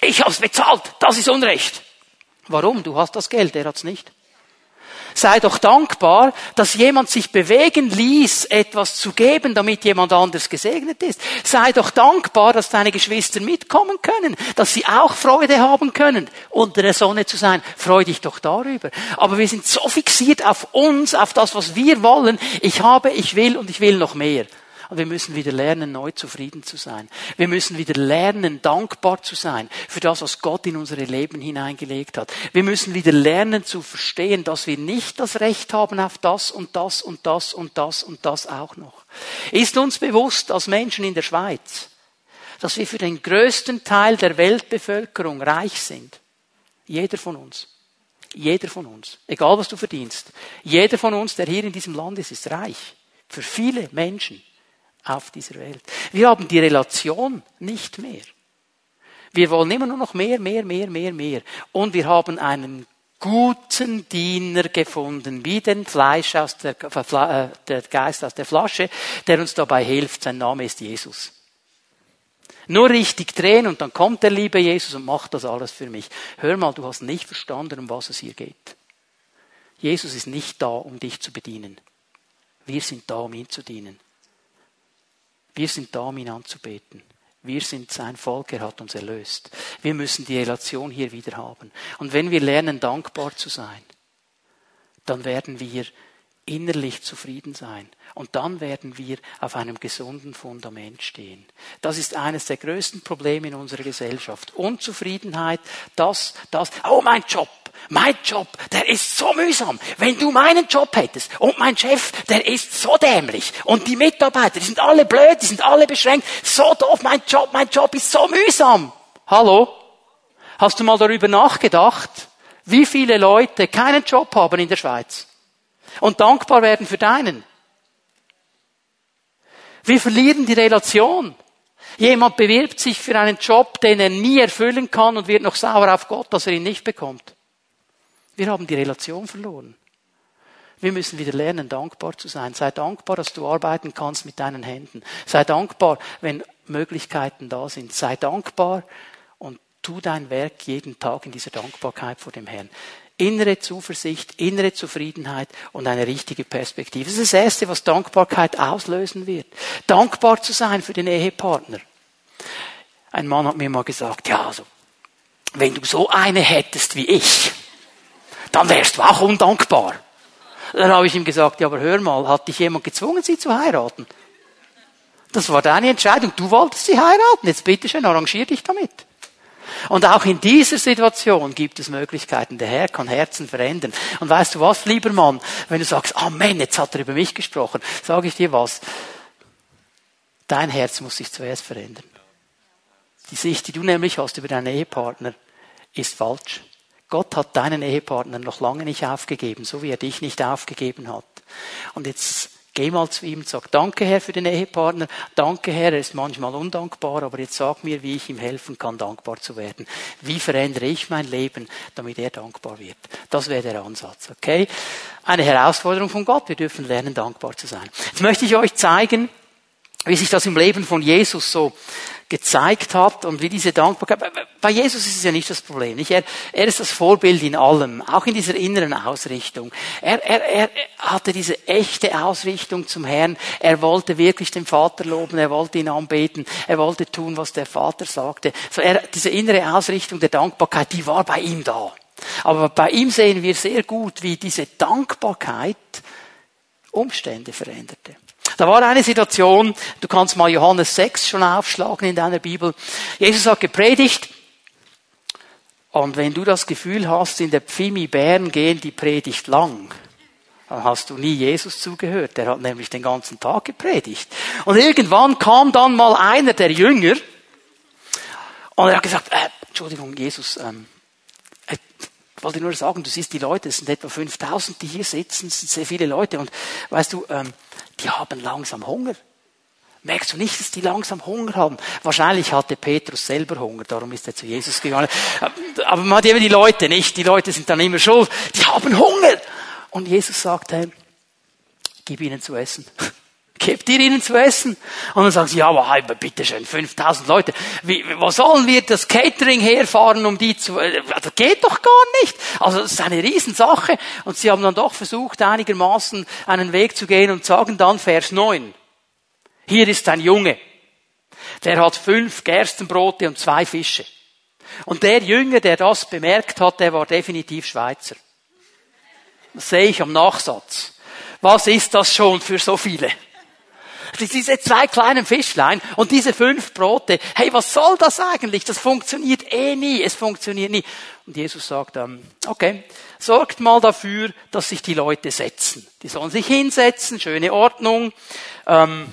Ich hab's bezahlt. Das ist Unrecht. Warum? Du hast das Geld, er hat's nicht. Sei doch dankbar, dass jemand sich bewegen ließ, etwas zu geben, damit jemand anders gesegnet ist. Sei doch dankbar, dass deine Geschwister mitkommen können, dass sie auch Freude haben können, unter der Sonne zu sein. Freu dich doch darüber. Aber wir sind so fixiert auf uns, auf das, was wir wollen. Ich habe, ich will und ich will noch mehr. Und wir müssen wieder lernen, neu zufrieden zu sein. Wir müssen wieder lernen, dankbar zu sein für das, was Gott in unsere Leben hineingelegt hat. Wir müssen wieder lernen zu verstehen, dass wir nicht das Recht haben auf das und das und das und das und das auch noch. Ist uns bewusst als Menschen in der Schweiz, dass wir für den größten Teil der Weltbevölkerung reich sind? Jeder von uns. Jeder von uns. Egal was du verdienst. Jeder von uns, der hier in diesem Land ist, ist reich. Für viele Menschen auf dieser Welt. Wir haben die Relation nicht mehr. Wir wollen immer nur noch mehr, mehr, mehr, mehr, mehr. Und wir haben einen guten Diener gefunden, wie den Fleisch aus der, äh, der Geist aus der Flasche, der uns dabei hilft. Sein Name ist Jesus. Nur richtig drehen und dann kommt der liebe Jesus und macht das alles für mich. Hör mal, du hast nicht verstanden, um was es hier geht. Jesus ist nicht da, um dich zu bedienen. Wir sind da, um ihn zu dienen. Wir sind da, um ihn anzubeten. Wir sind sein Volk, er hat uns erlöst. Wir müssen die Relation hier wieder haben. Und wenn wir lernen, dankbar zu sein, dann werden wir innerlich zufrieden sein. Und dann werden wir auf einem gesunden Fundament stehen. Das ist eines der größten Probleme in unserer Gesellschaft. Unzufriedenheit, das, das, oh mein Job, mein Job, der ist so mühsam. Wenn du meinen Job hättest und mein Chef, der ist so dämlich und die Mitarbeiter, die sind alle blöd, die sind alle beschränkt, so doof, mein Job, mein Job ist so mühsam. Hallo? Hast du mal darüber nachgedacht, wie viele Leute keinen Job haben in der Schweiz und dankbar werden für deinen? Wir verlieren die Relation. Jemand bewirbt sich für einen Job, den er nie erfüllen kann und wird noch sauer auf Gott, dass er ihn nicht bekommt. Wir haben die Relation verloren. Wir müssen wieder lernen, dankbar zu sein. Sei dankbar, dass du arbeiten kannst mit deinen Händen. Sei dankbar, wenn Möglichkeiten da sind. Sei dankbar und tu dein Werk jeden Tag in dieser Dankbarkeit vor dem Herrn. Innere Zuversicht, innere Zufriedenheit und eine richtige Perspektive. Das ist das Erste, was Dankbarkeit auslösen wird. Dankbar zu sein für den Ehepartner. Ein Mann hat mir mal gesagt, ja, also, wenn du so eine hättest wie ich, dann wärst du auch undankbar. Dann habe ich ihm gesagt, ja, aber hör mal, hat dich jemand gezwungen, sie zu heiraten? Das war deine Entscheidung. Du wolltest sie heiraten. Jetzt bitteschön, arrangier dich damit. Und auch in dieser Situation gibt es Möglichkeiten. Der Herr kann Herzen verändern. Und weißt du was, lieber Mann, wenn du sagst, Amen, jetzt hat er über mich gesprochen, sage ich dir was. Dein Herz muss sich zuerst verändern. Die Sicht, die du nämlich hast über deinen Ehepartner, ist falsch. Gott hat deinen Ehepartner noch lange nicht aufgegeben, so wie er dich nicht aufgegeben hat. Und jetzt geh mal zu ihm und sag, danke Herr für den Ehepartner, danke Herr, er ist manchmal undankbar, aber jetzt sag mir, wie ich ihm helfen kann, dankbar zu werden. Wie verändere ich mein Leben, damit er dankbar wird? Das wäre der Ansatz, okay? Eine Herausforderung von Gott, wir dürfen lernen, dankbar zu sein. Jetzt möchte ich euch zeigen, wie sich das im Leben von Jesus so gezeigt hat und wie diese Dankbarkeit. Bei Jesus ist es ja nicht das Problem. Nicht? Er, er ist das Vorbild in allem, auch in dieser inneren Ausrichtung. Er, er, er hatte diese echte Ausrichtung zum Herrn. Er wollte wirklich den Vater loben, er wollte ihn anbeten, er wollte tun, was der Vater sagte. So er, diese innere Ausrichtung der Dankbarkeit, die war bei ihm da. Aber bei ihm sehen wir sehr gut, wie diese Dankbarkeit Umstände veränderte. Da war eine Situation, du kannst mal Johannes 6 schon aufschlagen in deiner Bibel. Jesus hat gepredigt. Und wenn du das Gefühl hast, in der Pfimi Bern gehen die Predigt lang, dann hast du nie Jesus zugehört. Der hat nämlich den ganzen Tag gepredigt. Und irgendwann kam dann mal einer der Jünger und er hat gesagt, äh, Entschuldigung, Jesus, ähm, äh, Ich wollte nur sagen, du siehst die Leute, es sind etwa 5000, die hier sitzen, es sind sehr viele Leute und weißt du, ähm, die haben langsam Hunger. Merkst du nicht, dass die langsam Hunger haben? Wahrscheinlich hatte Petrus selber Hunger, darum ist er zu Jesus gegangen. Aber man hat eben die Leute nicht, die Leute sind dann immer schuld, die haben Hunger. Und Jesus sagt, hey, gib ihnen zu essen. Gebt ihr ihnen zu essen? Und dann sagen sie, ja, aber bitte schön, 5000 Leute. Wie, wo sollen wir das Catering herfahren, um die zu, äh, das geht doch gar nicht. Also, das ist eine Riesensache. Und sie haben dann doch versucht, einigermaßen einen Weg zu gehen und sagen dann Vers 9. Hier ist ein Junge. Der hat fünf Gerstenbrote und zwei Fische. Und der Jünger, der das bemerkt hat, der war definitiv Schweizer. Das sehe ich am Nachsatz. Was ist das schon für so viele? Diese zwei kleinen Fischlein und diese fünf Brote. Hey, was soll das eigentlich? Das funktioniert eh nie. Es funktioniert nie. Und Jesus sagt dann, okay, sorgt mal dafür, dass sich die Leute setzen. Die sollen sich hinsetzen, schöne Ordnung. Ähm,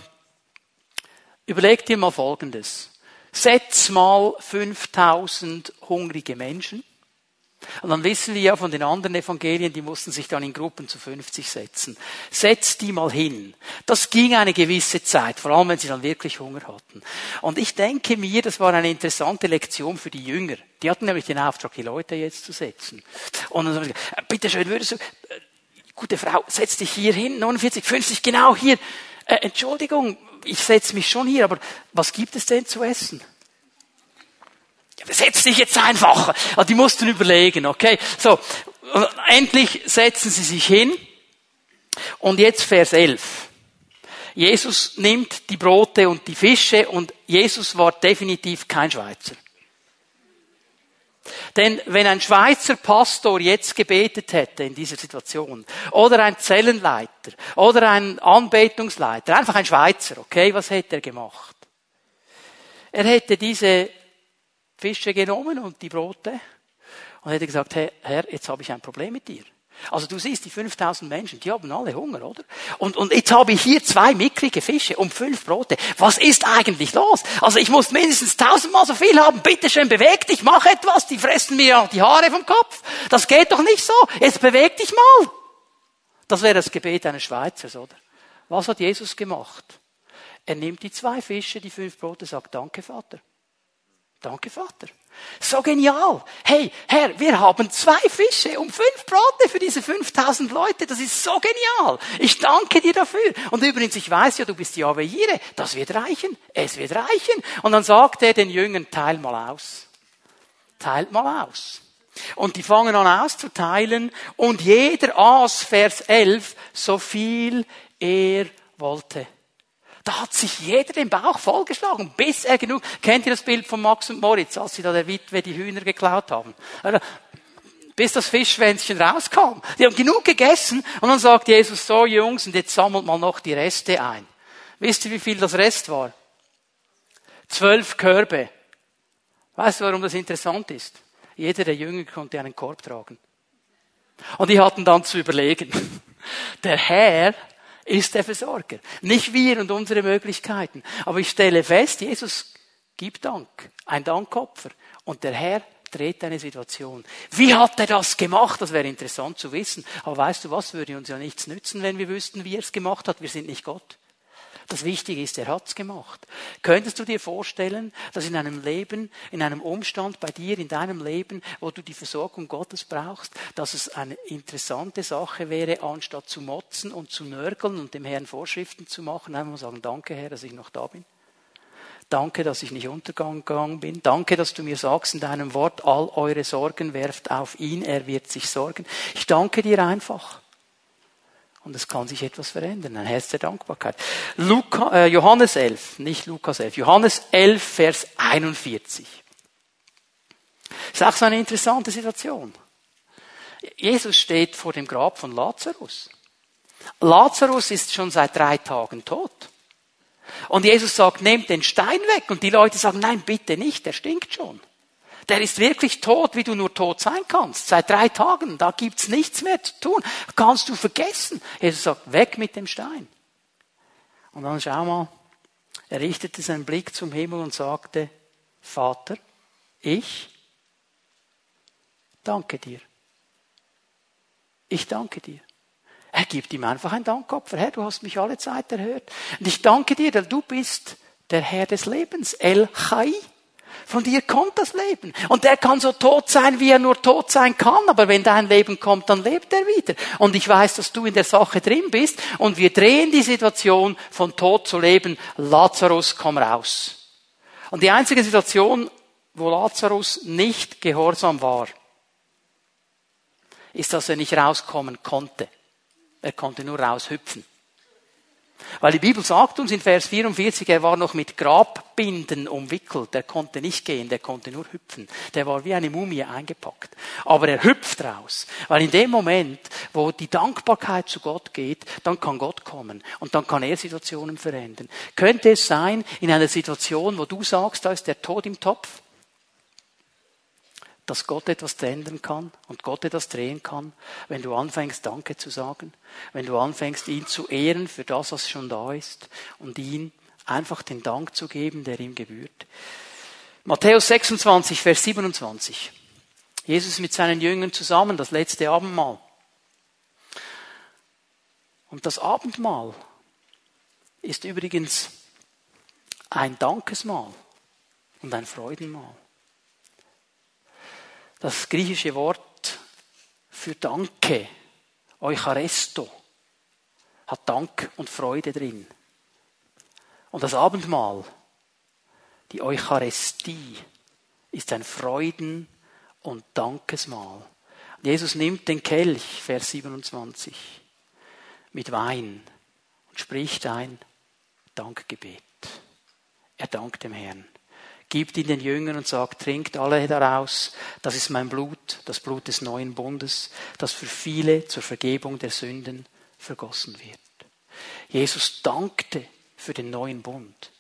Überleg dir mal Folgendes. Setz mal 5000 hungrige Menschen. Und dann wissen wir ja von den anderen Evangelien, die mussten sich dann in Gruppen zu 50 setzen. Setz die mal hin. Das ging eine gewisse Zeit, vor allem wenn sie dann wirklich Hunger hatten. Und ich denke mir, das war eine interessante Lektion für die Jünger. Die hatten nämlich den Auftrag, die Leute jetzt zu setzen. Und dann haben sie gesagt, bitte schön, würdest du, äh, gute Frau, setz dich hier hin, 49, 50, genau hier. Äh, Entschuldigung, ich setze mich schon hier, aber was gibt es denn zu essen? Ja, setz dich jetzt einfach. Die mussten überlegen, okay? So, endlich setzen sie sich hin. Und jetzt Vers 11. Jesus nimmt die Brote und die Fische und Jesus war definitiv kein Schweizer. Denn wenn ein Schweizer Pastor jetzt gebetet hätte in dieser Situation, oder ein Zellenleiter, oder ein Anbetungsleiter, einfach ein Schweizer, okay, was hätte er gemacht? Er hätte diese Fische genommen und die Brote und hätte gesagt, Herr, jetzt habe ich ein Problem mit dir. Also du siehst, die 5000 Menschen, die haben alle Hunger, oder? Und, und jetzt habe ich hier zwei mickrige Fische und fünf Brote. Was ist eigentlich los? Also ich muss mindestens tausendmal so viel haben. Bitte schön, beweg dich, mach etwas. Die fressen mir die Haare vom Kopf. Das geht doch nicht so. Jetzt beweg dich mal. Das wäre das Gebet eines Schweizers, oder? Was hat Jesus gemacht? Er nimmt die zwei Fische, die fünf Brote, sagt, danke Vater. Danke Vater. So genial. Hey, Herr, wir haben zwei Fische und fünf Brote für diese 5000 Leute. Das ist so genial. Ich danke dir dafür. Und übrigens, ich weiß ja, du bist Jahwe Jire. Das wird reichen. Es wird reichen. Und dann sagt er den Jüngern, teil mal aus. Teilt mal aus. Und die fangen an auszuteilen und jeder aß, Vers 11, so viel er wollte. Da hat sich jeder den Bauch vollgeschlagen, bis er genug. Kennt ihr das Bild von Max und Moritz, als sie da der Witwe die Hühner geklaut haben? Bis das Fischschwänzchen rauskam. Die haben genug gegessen und dann sagt Jesus so, Jungs, und jetzt sammelt mal noch die Reste ein. Wisst ihr, wie viel das Rest war? Zwölf Körbe. Weißt du, warum das interessant ist? Jeder der Jünger konnte einen Korb tragen. Und die hatten dann zu überlegen. Der Herr ist der Versorger. Nicht wir und unsere Möglichkeiten. Aber ich stelle fest, Jesus gibt Dank. Ein Dankopfer. Und der Herr dreht eine Situation. Wie hat er das gemacht? Das wäre interessant zu wissen. Aber weißt du was, würde uns ja nichts nützen, wenn wir wüssten, wie er es gemacht hat. Wir sind nicht Gott. Das Wichtige ist, er hat's gemacht. Könntest du dir vorstellen, dass in einem Leben, in einem Umstand bei dir, in deinem Leben, wo du die Versorgung Gottes brauchst, dass es eine interessante Sache wäre, anstatt zu motzen und zu nörgeln und dem Herrn Vorschriften zu machen, einfach mal sagen, danke Herr, dass ich noch da bin. Danke, dass ich nicht untergegangen bin. Danke, dass du mir sagst in deinem Wort, all eure Sorgen werft auf ihn, er wird sich sorgen. Ich danke dir einfach und es kann sich etwas verändern. Ein Herz der Dankbarkeit. Luca, äh, Johannes 11, nicht Lukas 11, Johannes 11, Vers 41. Das ist auch so eine interessante Situation. Jesus steht vor dem Grab von Lazarus. Lazarus ist schon seit drei Tagen tot. Und Jesus sagt, nehmt den Stein weg. Und die Leute sagen, nein, bitte nicht, der stinkt schon. Der ist wirklich tot, wie du nur tot sein kannst. Seit drei Tagen, da gibt's nichts mehr zu tun. Kannst du vergessen. Jesus sagt, weg mit dem Stein. Und dann schau mal, er richtete seinen Blick zum Himmel und sagte, Vater, ich danke dir. ich danke dir. Er gibt ihm einfach ein Dankopfer. Herr, du hast mich alle Zeit erhört. Und ich danke dir, denn du bist der Herr des Lebens. El Chai. Von dir kommt das Leben. Und der kann so tot sein, wie er nur tot sein kann. Aber wenn dein Leben kommt, dann lebt er wieder. Und ich weiß, dass du in der Sache drin bist. Und wir drehen die Situation von Tod zu Leben. Lazarus, komm raus. Und die einzige Situation, wo Lazarus nicht gehorsam war, ist, dass er nicht rauskommen konnte. Er konnte nur raushüpfen. Weil die Bibel sagt uns in Vers 44, er war noch mit Grabbinden umwickelt. Er konnte nicht gehen, der konnte nur hüpfen. Der war wie eine Mumie eingepackt. Aber er hüpft raus. Weil in dem Moment, wo die Dankbarkeit zu Gott geht, dann kann Gott kommen. Und dann kann er Situationen verändern. Könnte es sein, in einer Situation, wo du sagst, da ist der Tod im Topf, dass Gott etwas ändern kann und Gott etwas drehen kann, wenn du anfängst, Danke zu sagen, wenn du anfängst, ihn zu ehren für das, was schon da ist und ihn einfach den Dank zu geben, der ihm gebührt. Matthäus 26, Vers 27. Jesus mit seinen Jüngern zusammen, das letzte Abendmahl. Und das Abendmahl ist übrigens ein Dankesmahl und ein Freudenmahl. Das griechische Wort für Danke, Eucharisto, hat Dank und Freude drin. Und das Abendmahl, die Eucharistie, ist ein Freuden- und Dankesmahl. Jesus nimmt den Kelch, Vers 27, mit Wein und spricht ein Dankgebet. Er dankt dem Herrn gibt ihn den Jüngern und sagt, trinkt alle daraus, das ist mein Blut, das Blut des neuen Bundes, das für viele zur Vergebung der Sünden vergossen wird. Jesus dankte für den neuen Bund.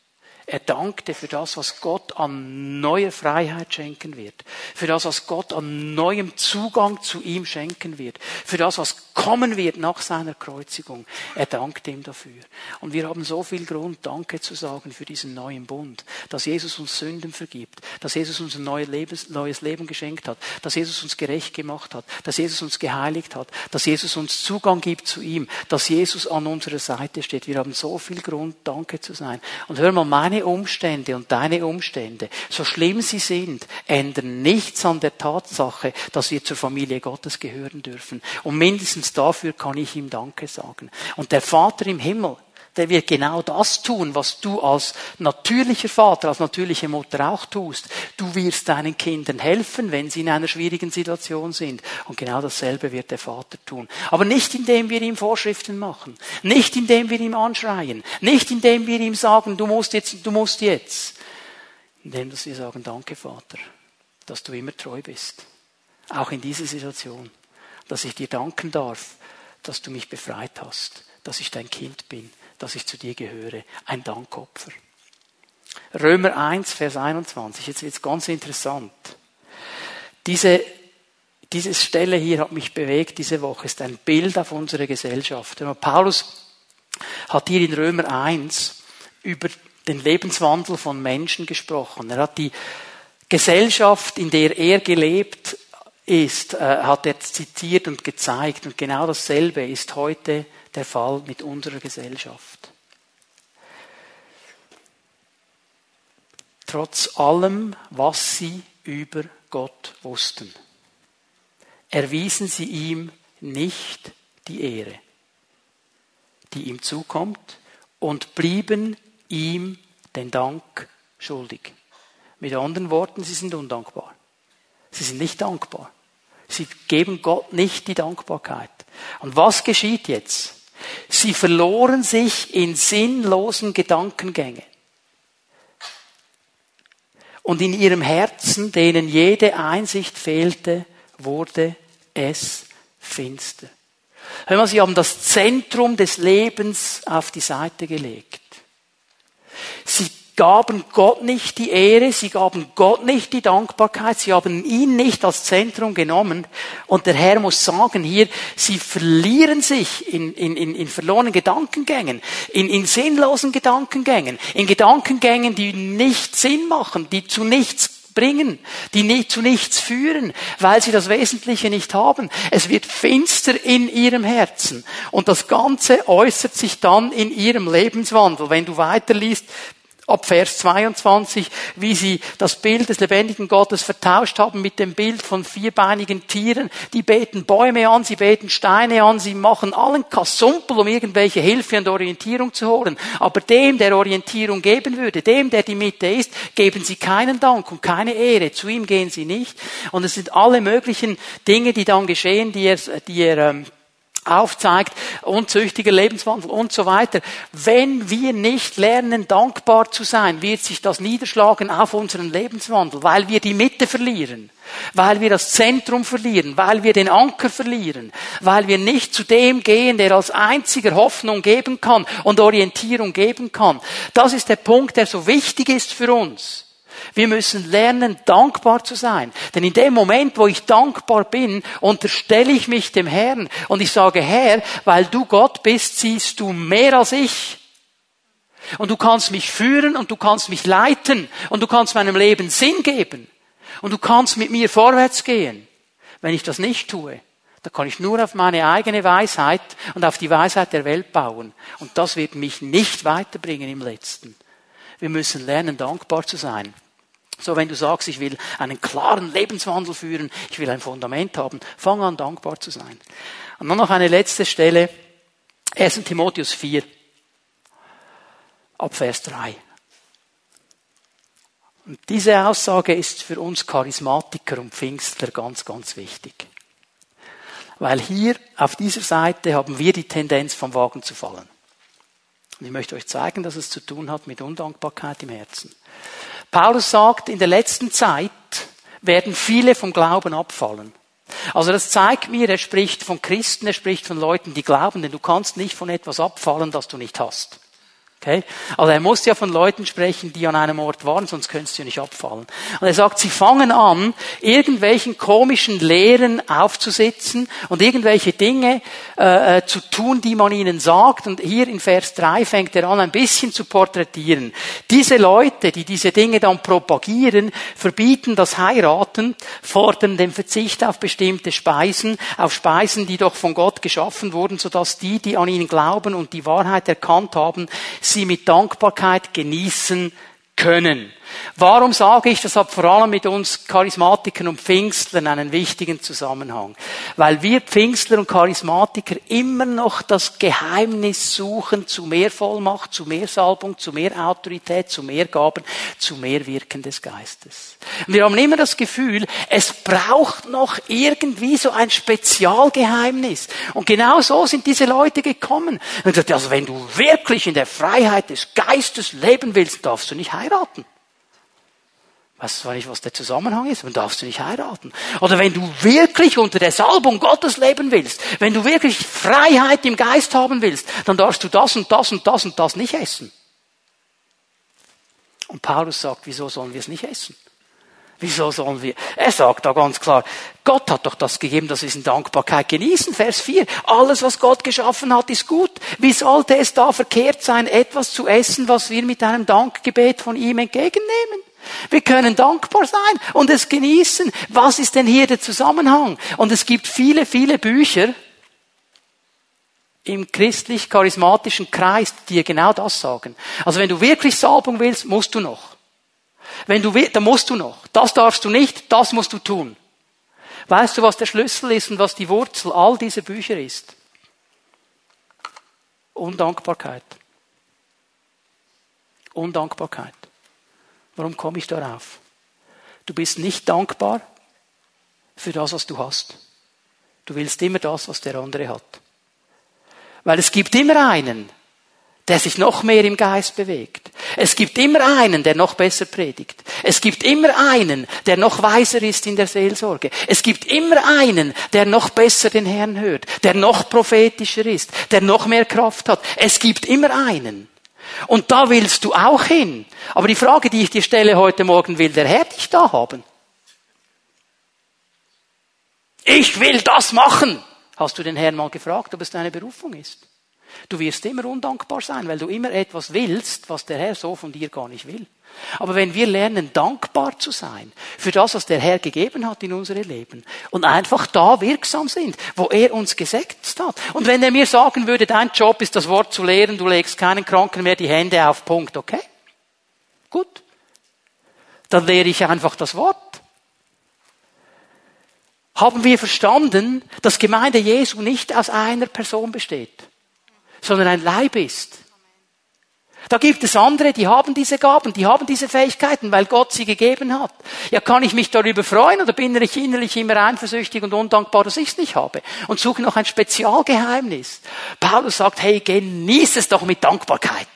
Er dankte für das, was Gott an neuer Freiheit schenken wird, für das, was Gott an neuem Zugang zu ihm schenken wird, für das, was kommen wird nach seiner Kreuzigung. Er dankte ihm dafür. Und wir haben so viel Grund, Danke zu sagen für diesen neuen Bund, dass Jesus uns Sünden vergibt, dass Jesus uns ein neues Leben, neues Leben geschenkt hat, dass Jesus uns gerecht gemacht hat, dass Jesus uns geheiligt hat, dass Jesus uns Zugang gibt zu ihm, dass Jesus an unserer Seite steht. Wir haben so viel Grund, Danke zu sein. Und hör mal, meine meine Umstände und deine Umstände, so schlimm sie sind, ändern nichts an der Tatsache, dass wir zur Familie Gottes gehören dürfen. Und mindestens dafür kann ich ihm Danke sagen. Und der Vater im Himmel, der wird genau das tun, was du als natürlicher Vater, als natürliche Mutter auch tust. Du wirst deinen Kindern helfen, wenn sie in einer schwierigen Situation sind. Und genau dasselbe wird der Vater tun. Aber nicht indem wir ihm Vorschriften machen. Nicht indem wir ihm anschreien. Nicht indem wir ihm sagen, du musst jetzt, du musst jetzt. Indem dass wir sagen, danke Vater, dass du immer treu bist. Auch in dieser Situation. Dass ich dir danken darf, dass du mich befreit hast, dass ich dein Kind bin, dass ich zu dir gehöre. Ein Dankopfer. Römer 1, Vers 21. Jetzt wird's ganz interessant. Diese, diese Stelle hier hat mich bewegt diese Woche, ist ein Bild auf unsere Gesellschaft. Paulus hat hier in Römer 1 über den Lebenswandel von Menschen gesprochen. Er hat die Gesellschaft, in der er gelebt ist, äh, hat er zitiert und gezeigt. Und genau dasselbe ist heute der Fall mit unserer Gesellschaft. Trotz allem, was sie über Gott wussten, erwiesen sie ihm nicht die Ehre, die ihm zukommt, und blieben ihm den Dank schuldig. Mit anderen Worten, sie sind undankbar. Sie sind nicht dankbar. Sie geben Gott nicht die Dankbarkeit. Und was geschieht jetzt? Sie verloren sich in sinnlosen Gedankengängen. Und in ihrem Herzen, denen jede Einsicht fehlte, wurde es finster. Hör mal, sie haben das Zentrum des Lebens auf die Seite gelegt. Sie gaben Gott nicht die Ehre, sie gaben Gott nicht die Dankbarkeit, sie haben ihn nicht als Zentrum genommen. Und der Herr muss sagen hier, sie verlieren sich in, in, in, verlorenen Gedankengängen, in, in sinnlosen Gedankengängen, in Gedankengängen, die nicht Sinn machen, die zu nichts bringen, die nie, zu nichts führen, weil sie das Wesentliche nicht haben. Es wird finster in ihrem Herzen. Und das Ganze äußert sich dann in ihrem Lebenswandel. Wenn du weiterliest, ab Vers 22, wie sie das Bild des lebendigen Gottes vertauscht haben mit dem Bild von vierbeinigen Tieren. Die beten Bäume an, sie beten Steine an, sie machen allen Kasumpel, um irgendwelche Hilfe und Orientierung zu holen. Aber dem, der Orientierung geben würde, dem, der die Mitte ist, geben sie keinen Dank und keine Ehre. Zu ihm gehen sie nicht. Und es sind alle möglichen Dinge, die dann geschehen, die er, die er ähm, aufzeigt, unzüchtiger Lebenswandel und so weiter. Wenn wir nicht lernen, dankbar zu sein, wird sich das niederschlagen auf unseren Lebenswandel, weil wir die Mitte verlieren, weil wir das Zentrum verlieren, weil wir den Anker verlieren, weil wir nicht zu dem gehen, der als einziger Hoffnung geben kann und Orientierung geben kann. Das ist der Punkt, der so wichtig ist für uns. Wir müssen lernen, dankbar zu sein. Denn in dem Moment, wo ich dankbar bin, unterstelle ich mich dem Herrn und ich sage, Herr, weil du Gott bist, siehst du mehr als ich. Und du kannst mich führen und du kannst mich leiten und du kannst meinem Leben Sinn geben und du kannst mit mir vorwärts gehen. Wenn ich das nicht tue, dann kann ich nur auf meine eigene Weisheit und auf die Weisheit der Welt bauen. Und das wird mich nicht weiterbringen im letzten. Wir müssen lernen, dankbar zu sein. So, wenn du sagst, ich will einen klaren Lebenswandel führen, ich will ein Fundament haben, fang an, dankbar zu sein. Und dann noch eine letzte Stelle, 1. Timotheus 4, ab Vers 3. Und diese Aussage ist für uns Charismatiker und Pfingstler ganz, ganz wichtig. Weil hier auf dieser Seite haben wir die Tendenz, vom Wagen zu fallen. Und ich möchte euch zeigen, dass es zu tun hat mit Undankbarkeit im Herzen. Paulus sagt, in der letzten Zeit werden viele vom Glauben abfallen. Also das zeigt mir, er spricht von Christen, er spricht von Leuten, die glauben, denn du kannst nicht von etwas abfallen, das du nicht hast. Okay? Also er muss ja von Leuten sprechen, die an einem Ort waren, sonst könntest du nicht abfallen. Und er sagt, sie fangen an, irgendwelchen komischen Lehren aufzusitzen und irgendwelche Dinge äh, äh zu tun, die man ihnen sagt. Und hier in Vers 3 fängt er an, ein bisschen zu porträtieren. Diese Leute, die diese Dinge dann propagieren, verbieten das Heiraten, fordern den Verzicht auf bestimmte Speisen, auf Speisen, die doch von Gott geschaffen wurden, sodass die, die an ihn glauben und die Wahrheit erkannt haben, sie mit Dankbarkeit genießen können. Warum sage ich, das hat vor allem mit uns Charismatikern und Pfingstlern einen wichtigen Zusammenhang? Weil wir Pfingstler und Charismatiker immer noch das Geheimnis suchen zu mehr Vollmacht, zu mehr Salbung, zu mehr Autorität, zu mehr Gaben, zu mehr Wirken des Geistes. Und wir haben immer das Gefühl, es braucht noch irgendwie so ein Spezialgeheimnis. Und genau so sind diese Leute gekommen. Und gesagt, also wenn du wirklich in der Freiheit des Geistes leben willst, darfst du nicht heiraten. Weißt du zwar nicht, was der Zusammenhang ist, dann darfst du nicht heiraten. Oder wenn du wirklich unter der Salbung Gottes leben willst, wenn du wirklich Freiheit im Geist haben willst, dann darfst du das und das und das und das nicht essen. Und Paulus sagt, wieso sollen wir es nicht essen? Wieso sollen wir? Er sagt da ganz klar, Gott hat doch das gegeben, dass wir es in Dankbarkeit genießen. Vers 4. Alles, was Gott geschaffen hat, ist gut. Wie sollte es da verkehrt sein, etwas zu essen, was wir mit einem Dankgebet von ihm entgegennehmen? Wir können dankbar sein und es genießen. Was ist denn hier der Zusammenhang? Und es gibt viele, viele Bücher im christlich-charismatischen Kreis, die genau das sagen. Also wenn du wirklich Salbung willst, musst du noch. Wenn du willst, dann musst du noch. Das darfst du nicht, das musst du tun. Weißt du, was der Schlüssel ist und was die Wurzel all dieser Bücher ist? Undankbarkeit. Undankbarkeit. Warum komme ich darauf? Du bist nicht dankbar für das, was du hast. Du willst immer das, was der andere hat. Weil es gibt immer einen, der sich noch mehr im Geist bewegt. Es gibt immer einen, der noch besser predigt. Es gibt immer einen, der noch weiser ist in der Seelsorge. Es gibt immer einen, der noch besser den Herrn hört, der noch prophetischer ist, der noch mehr Kraft hat. Es gibt immer einen. Und da willst du auch hin. Aber die Frage, die ich dir stelle heute Morgen, will der Herr dich da haben? Ich will das machen. Hast du den Herrn mal gefragt, ob es deine Berufung ist? Du wirst immer undankbar sein, weil du immer etwas willst, was der Herr so von dir gar nicht will. Aber wenn wir lernen, dankbar zu sein für das, was der Herr gegeben hat in unserem Leben und einfach da wirksam sind, wo er uns gesetzt hat. Und wenn er mir sagen würde, dein Job ist das Wort zu lehren, du legst keinen Kranken mehr die Hände auf, Punkt, okay? Gut. Dann lehre ich einfach das Wort. Haben wir verstanden, dass Gemeinde Jesu nicht aus einer Person besteht, sondern ein Leib ist. Da gibt es andere, die haben diese Gaben, die haben diese Fähigkeiten, weil Gott sie gegeben hat. Ja, kann ich mich darüber freuen oder bin ich innerlich immer eifersüchtig und undankbar, dass ich es nicht habe? Und suche noch ein Spezialgeheimnis. Paulus sagt, hey, genieß es doch mit Dankbarkeit.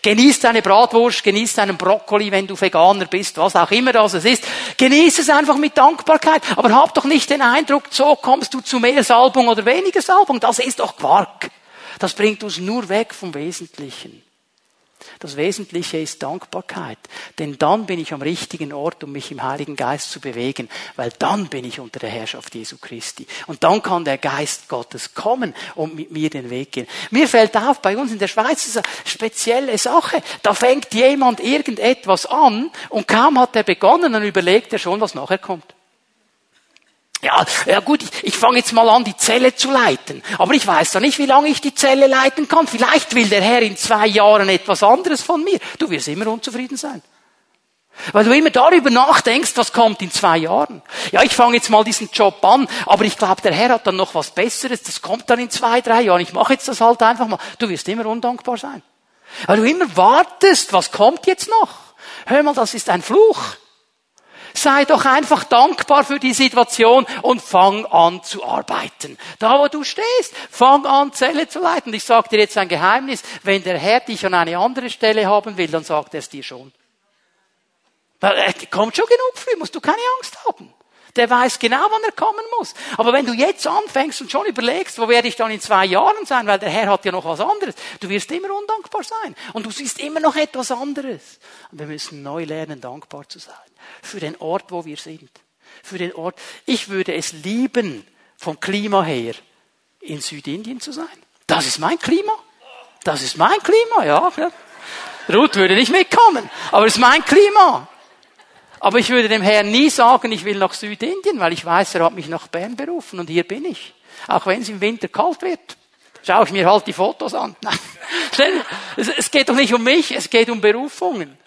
Genieß deine Bratwurst, genieß deinen Brokkoli, wenn du Veganer bist, was auch immer das ist. Genieß es einfach mit Dankbarkeit. Aber hab doch nicht den Eindruck, so kommst du zu mehr Salbung oder weniger Salbung. Das ist doch Quark. Das bringt uns nur weg vom Wesentlichen. Das Wesentliche ist Dankbarkeit. Denn dann bin ich am richtigen Ort, um mich im Heiligen Geist zu bewegen. Weil dann bin ich unter der Herrschaft Jesu Christi. Und dann kann der Geist Gottes kommen und mit mir den Weg gehen. Mir fällt auf, bei uns in der Schweiz ist eine spezielle Sache. Da fängt jemand irgendetwas an und kaum hat er begonnen, dann überlegt er schon, was nachher kommt. Ja, ja gut, ich, ich fange jetzt mal an, die Zelle zu leiten. Aber ich weiß doch nicht, wie lange ich die Zelle leiten kann. Vielleicht will der Herr in zwei Jahren etwas anderes von mir. Du wirst immer unzufrieden sein. Weil du immer darüber nachdenkst, was kommt in zwei Jahren. Ja, ich fange jetzt mal diesen Job an, aber ich glaube, der Herr hat dann noch was Besseres, das kommt dann in zwei, drei Jahren. Ich mache jetzt das halt einfach mal. Du wirst immer undankbar sein. Weil du immer wartest, was kommt jetzt noch. Hör mal, das ist ein Fluch. Sei doch einfach dankbar für die Situation und fang an zu arbeiten. Da, wo du stehst, fang an, Zelle zu leiten. Ich sage dir jetzt ein Geheimnis. Wenn der Herr dich an eine andere Stelle haben will, dann sagt er es dir schon. Er kommt schon genug früh, musst du keine Angst haben. Der weiß genau, wann er kommen muss. Aber wenn du jetzt anfängst und schon überlegst, wo werde ich dann in zwei Jahren sein, weil der Herr hat ja noch was anderes, du wirst immer undankbar sein. Und du siehst immer noch etwas anderes. Und wir müssen neu lernen, dankbar zu sein. Für den Ort, wo wir sind. Für den Ort. Ich würde es lieben, vom Klima her, in Südindien zu sein. Das ist mein Klima. Das ist mein Klima, ja. Ruth würde nicht mitkommen, aber es ist mein Klima. Aber ich würde dem Herrn nie sagen, ich will nach Südindien, weil ich weiß, er hat mich nach Bern berufen und hier bin ich. Auch wenn es im Winter kalt wird. Schaue ich mir halt die Fotos an. Nein. Es geht doch nicht um mich, es geht um Berufungen.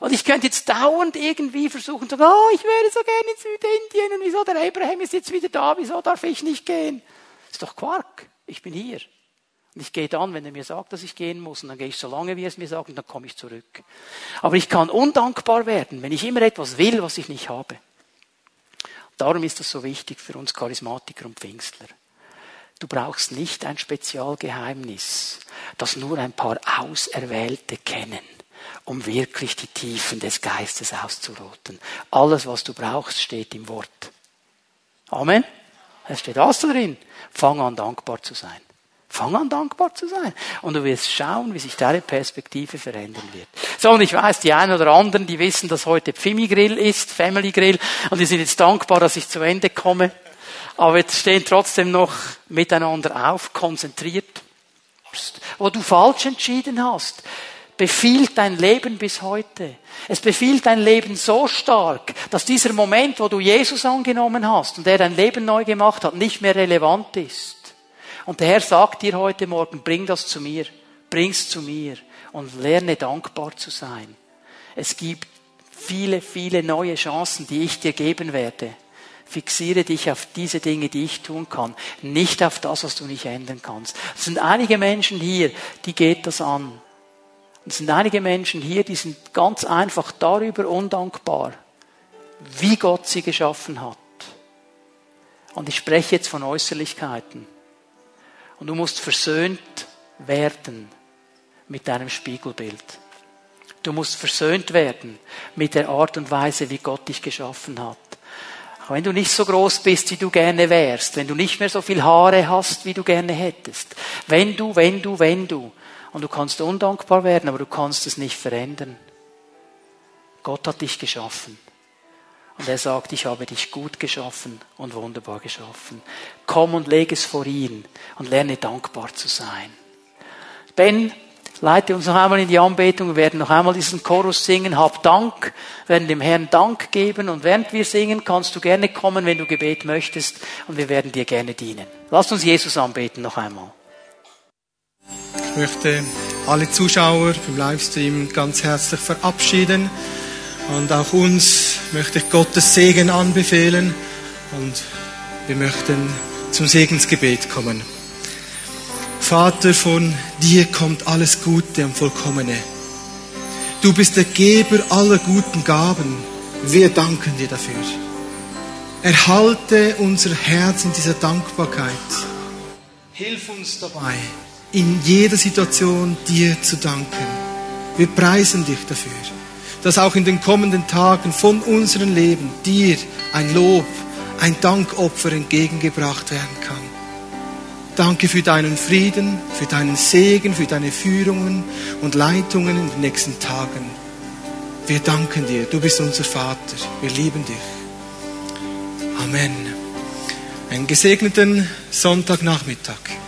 Und ich könnte jetzt dauernd irgendwie versuchen zu sagen, oh, ich würde so gerne in Südindien und wieso der Abraham ist jetzt wieder da, wieso darf ich nicht gehen? Das ist doch Quark. Ich bin hier. Und ich gehe dann, wenn er mir sagt, dass ich gehen muss, und dann gehe ich so lange, wie er es mir sagt, und dann komme ich zurück. Aber ich kann undankbar werden, wenn ich immer etwas will, was ich nicht habe. Darum ist das so wichtig für uns Charismatiker und Pfingstler. Du brauchst nicht ein Spezialgeheimnis, das nur ein paar Auserwählte kennen, um wirklich die Tiefen des Geistes auszuroten. Alles, was du brauchst, steht im Wort. Amen. Es steht alles drin. Fang an, dankbar zu sein. Fang an, dankbar zu sein. Und du wirst schauen, wie sich deine Perspektive verändern wird. So, und ich weiß, die einen oder anderen, die wissen, dass heute Pfimi Grill ist, Family Grill, und die sind jetzt dankbar, dass ich zu Ende komme. Aber jetzt stehen trotzdem noch miteinander auf, konzentriert. Wo du falsch entschieden hast, befiehlt dein Leben bis heute. Es befiehlt dein Leben so stark, dass dieser Moment, wo du Jesus angenommen hast und er dein Leben neu gemacht hat, nicht mehr relevant ist. Und der Herr sagt dir heute Morgen, bring das zu mir, bring's zu mir und lerne dankbar zu sein. Es gibt viele, viele neue Chancen, die ich dir geben werde. Fixiere dich auf diese Dinge, die ich tun kann, nicht auf das, was du nicht ändern kannst. Es sind einige Menschen hier, die geht das an. Es sind einige Menschen hier, die sind ganz einfach darüber undankbar, wie Gott sie geschaffen hat. Und ich spreche jetzt von Äußerlichkeiten. Und du musst versöhnt werden mit deinem Spiegelbild. Du musst versöhnt werden mit der Art und Weise, wie Gott dich geschaffen hat. Auch wenn du nicht so groß bist, wie du gerne wärst, wenn du nicht mehr so viel Haare hast, wie du gerne hättest, wenn du, wenn du, wenn du, und du kannst undankbar werden, aber du kannst es nicht verändern. Gott hat dich geschaffen. Und er sagt, ich habe dich gut geschaffen und wunderbar geschaffen. Komm und leg es vor ihn und lerne dankbar zu sein. Ben, leite uns noch einmal in die Anbetung. Wir werden noch einmal diesen Chorus singen. Hab Dank, werden dem Herrn Dank geben. Und während wir singen, kannst du gerne kommen, wenn du Gebet möchtest. Und wir werden dir gerne dienen. Lass uns Jesus anbeten noch einmal. Ich möchte alle Zuschauer im Livestream ganz herzlich verabschieden. Und auch uns möchte ich Gottes Segen anbefehlen. Und wir möchten zum Segensgebet kommen. Vater, von dir kommt alles Gute und Vollkommene. Du bist der Geber aller guten Gaben. Wir danken dir dafür. Erhalte unser Herz in dieser Dankbarkeit. Hilf uns dabei, in jeder Situation dir zu danken. Wir preisen dich dafür, dass auch in den kommenden Tagen von unserem Leben dir ein Lob, ein Dankopfer entgegengebracht werden kann. Danke für deinen Frieden, für deinen Segen, für deine Führungen und Leitungen in den nächsten Tagen. Wir danken dir, du bist unser Vater, wir lieben dich. Amen. Einen gesegneten Sonntagnachmittag.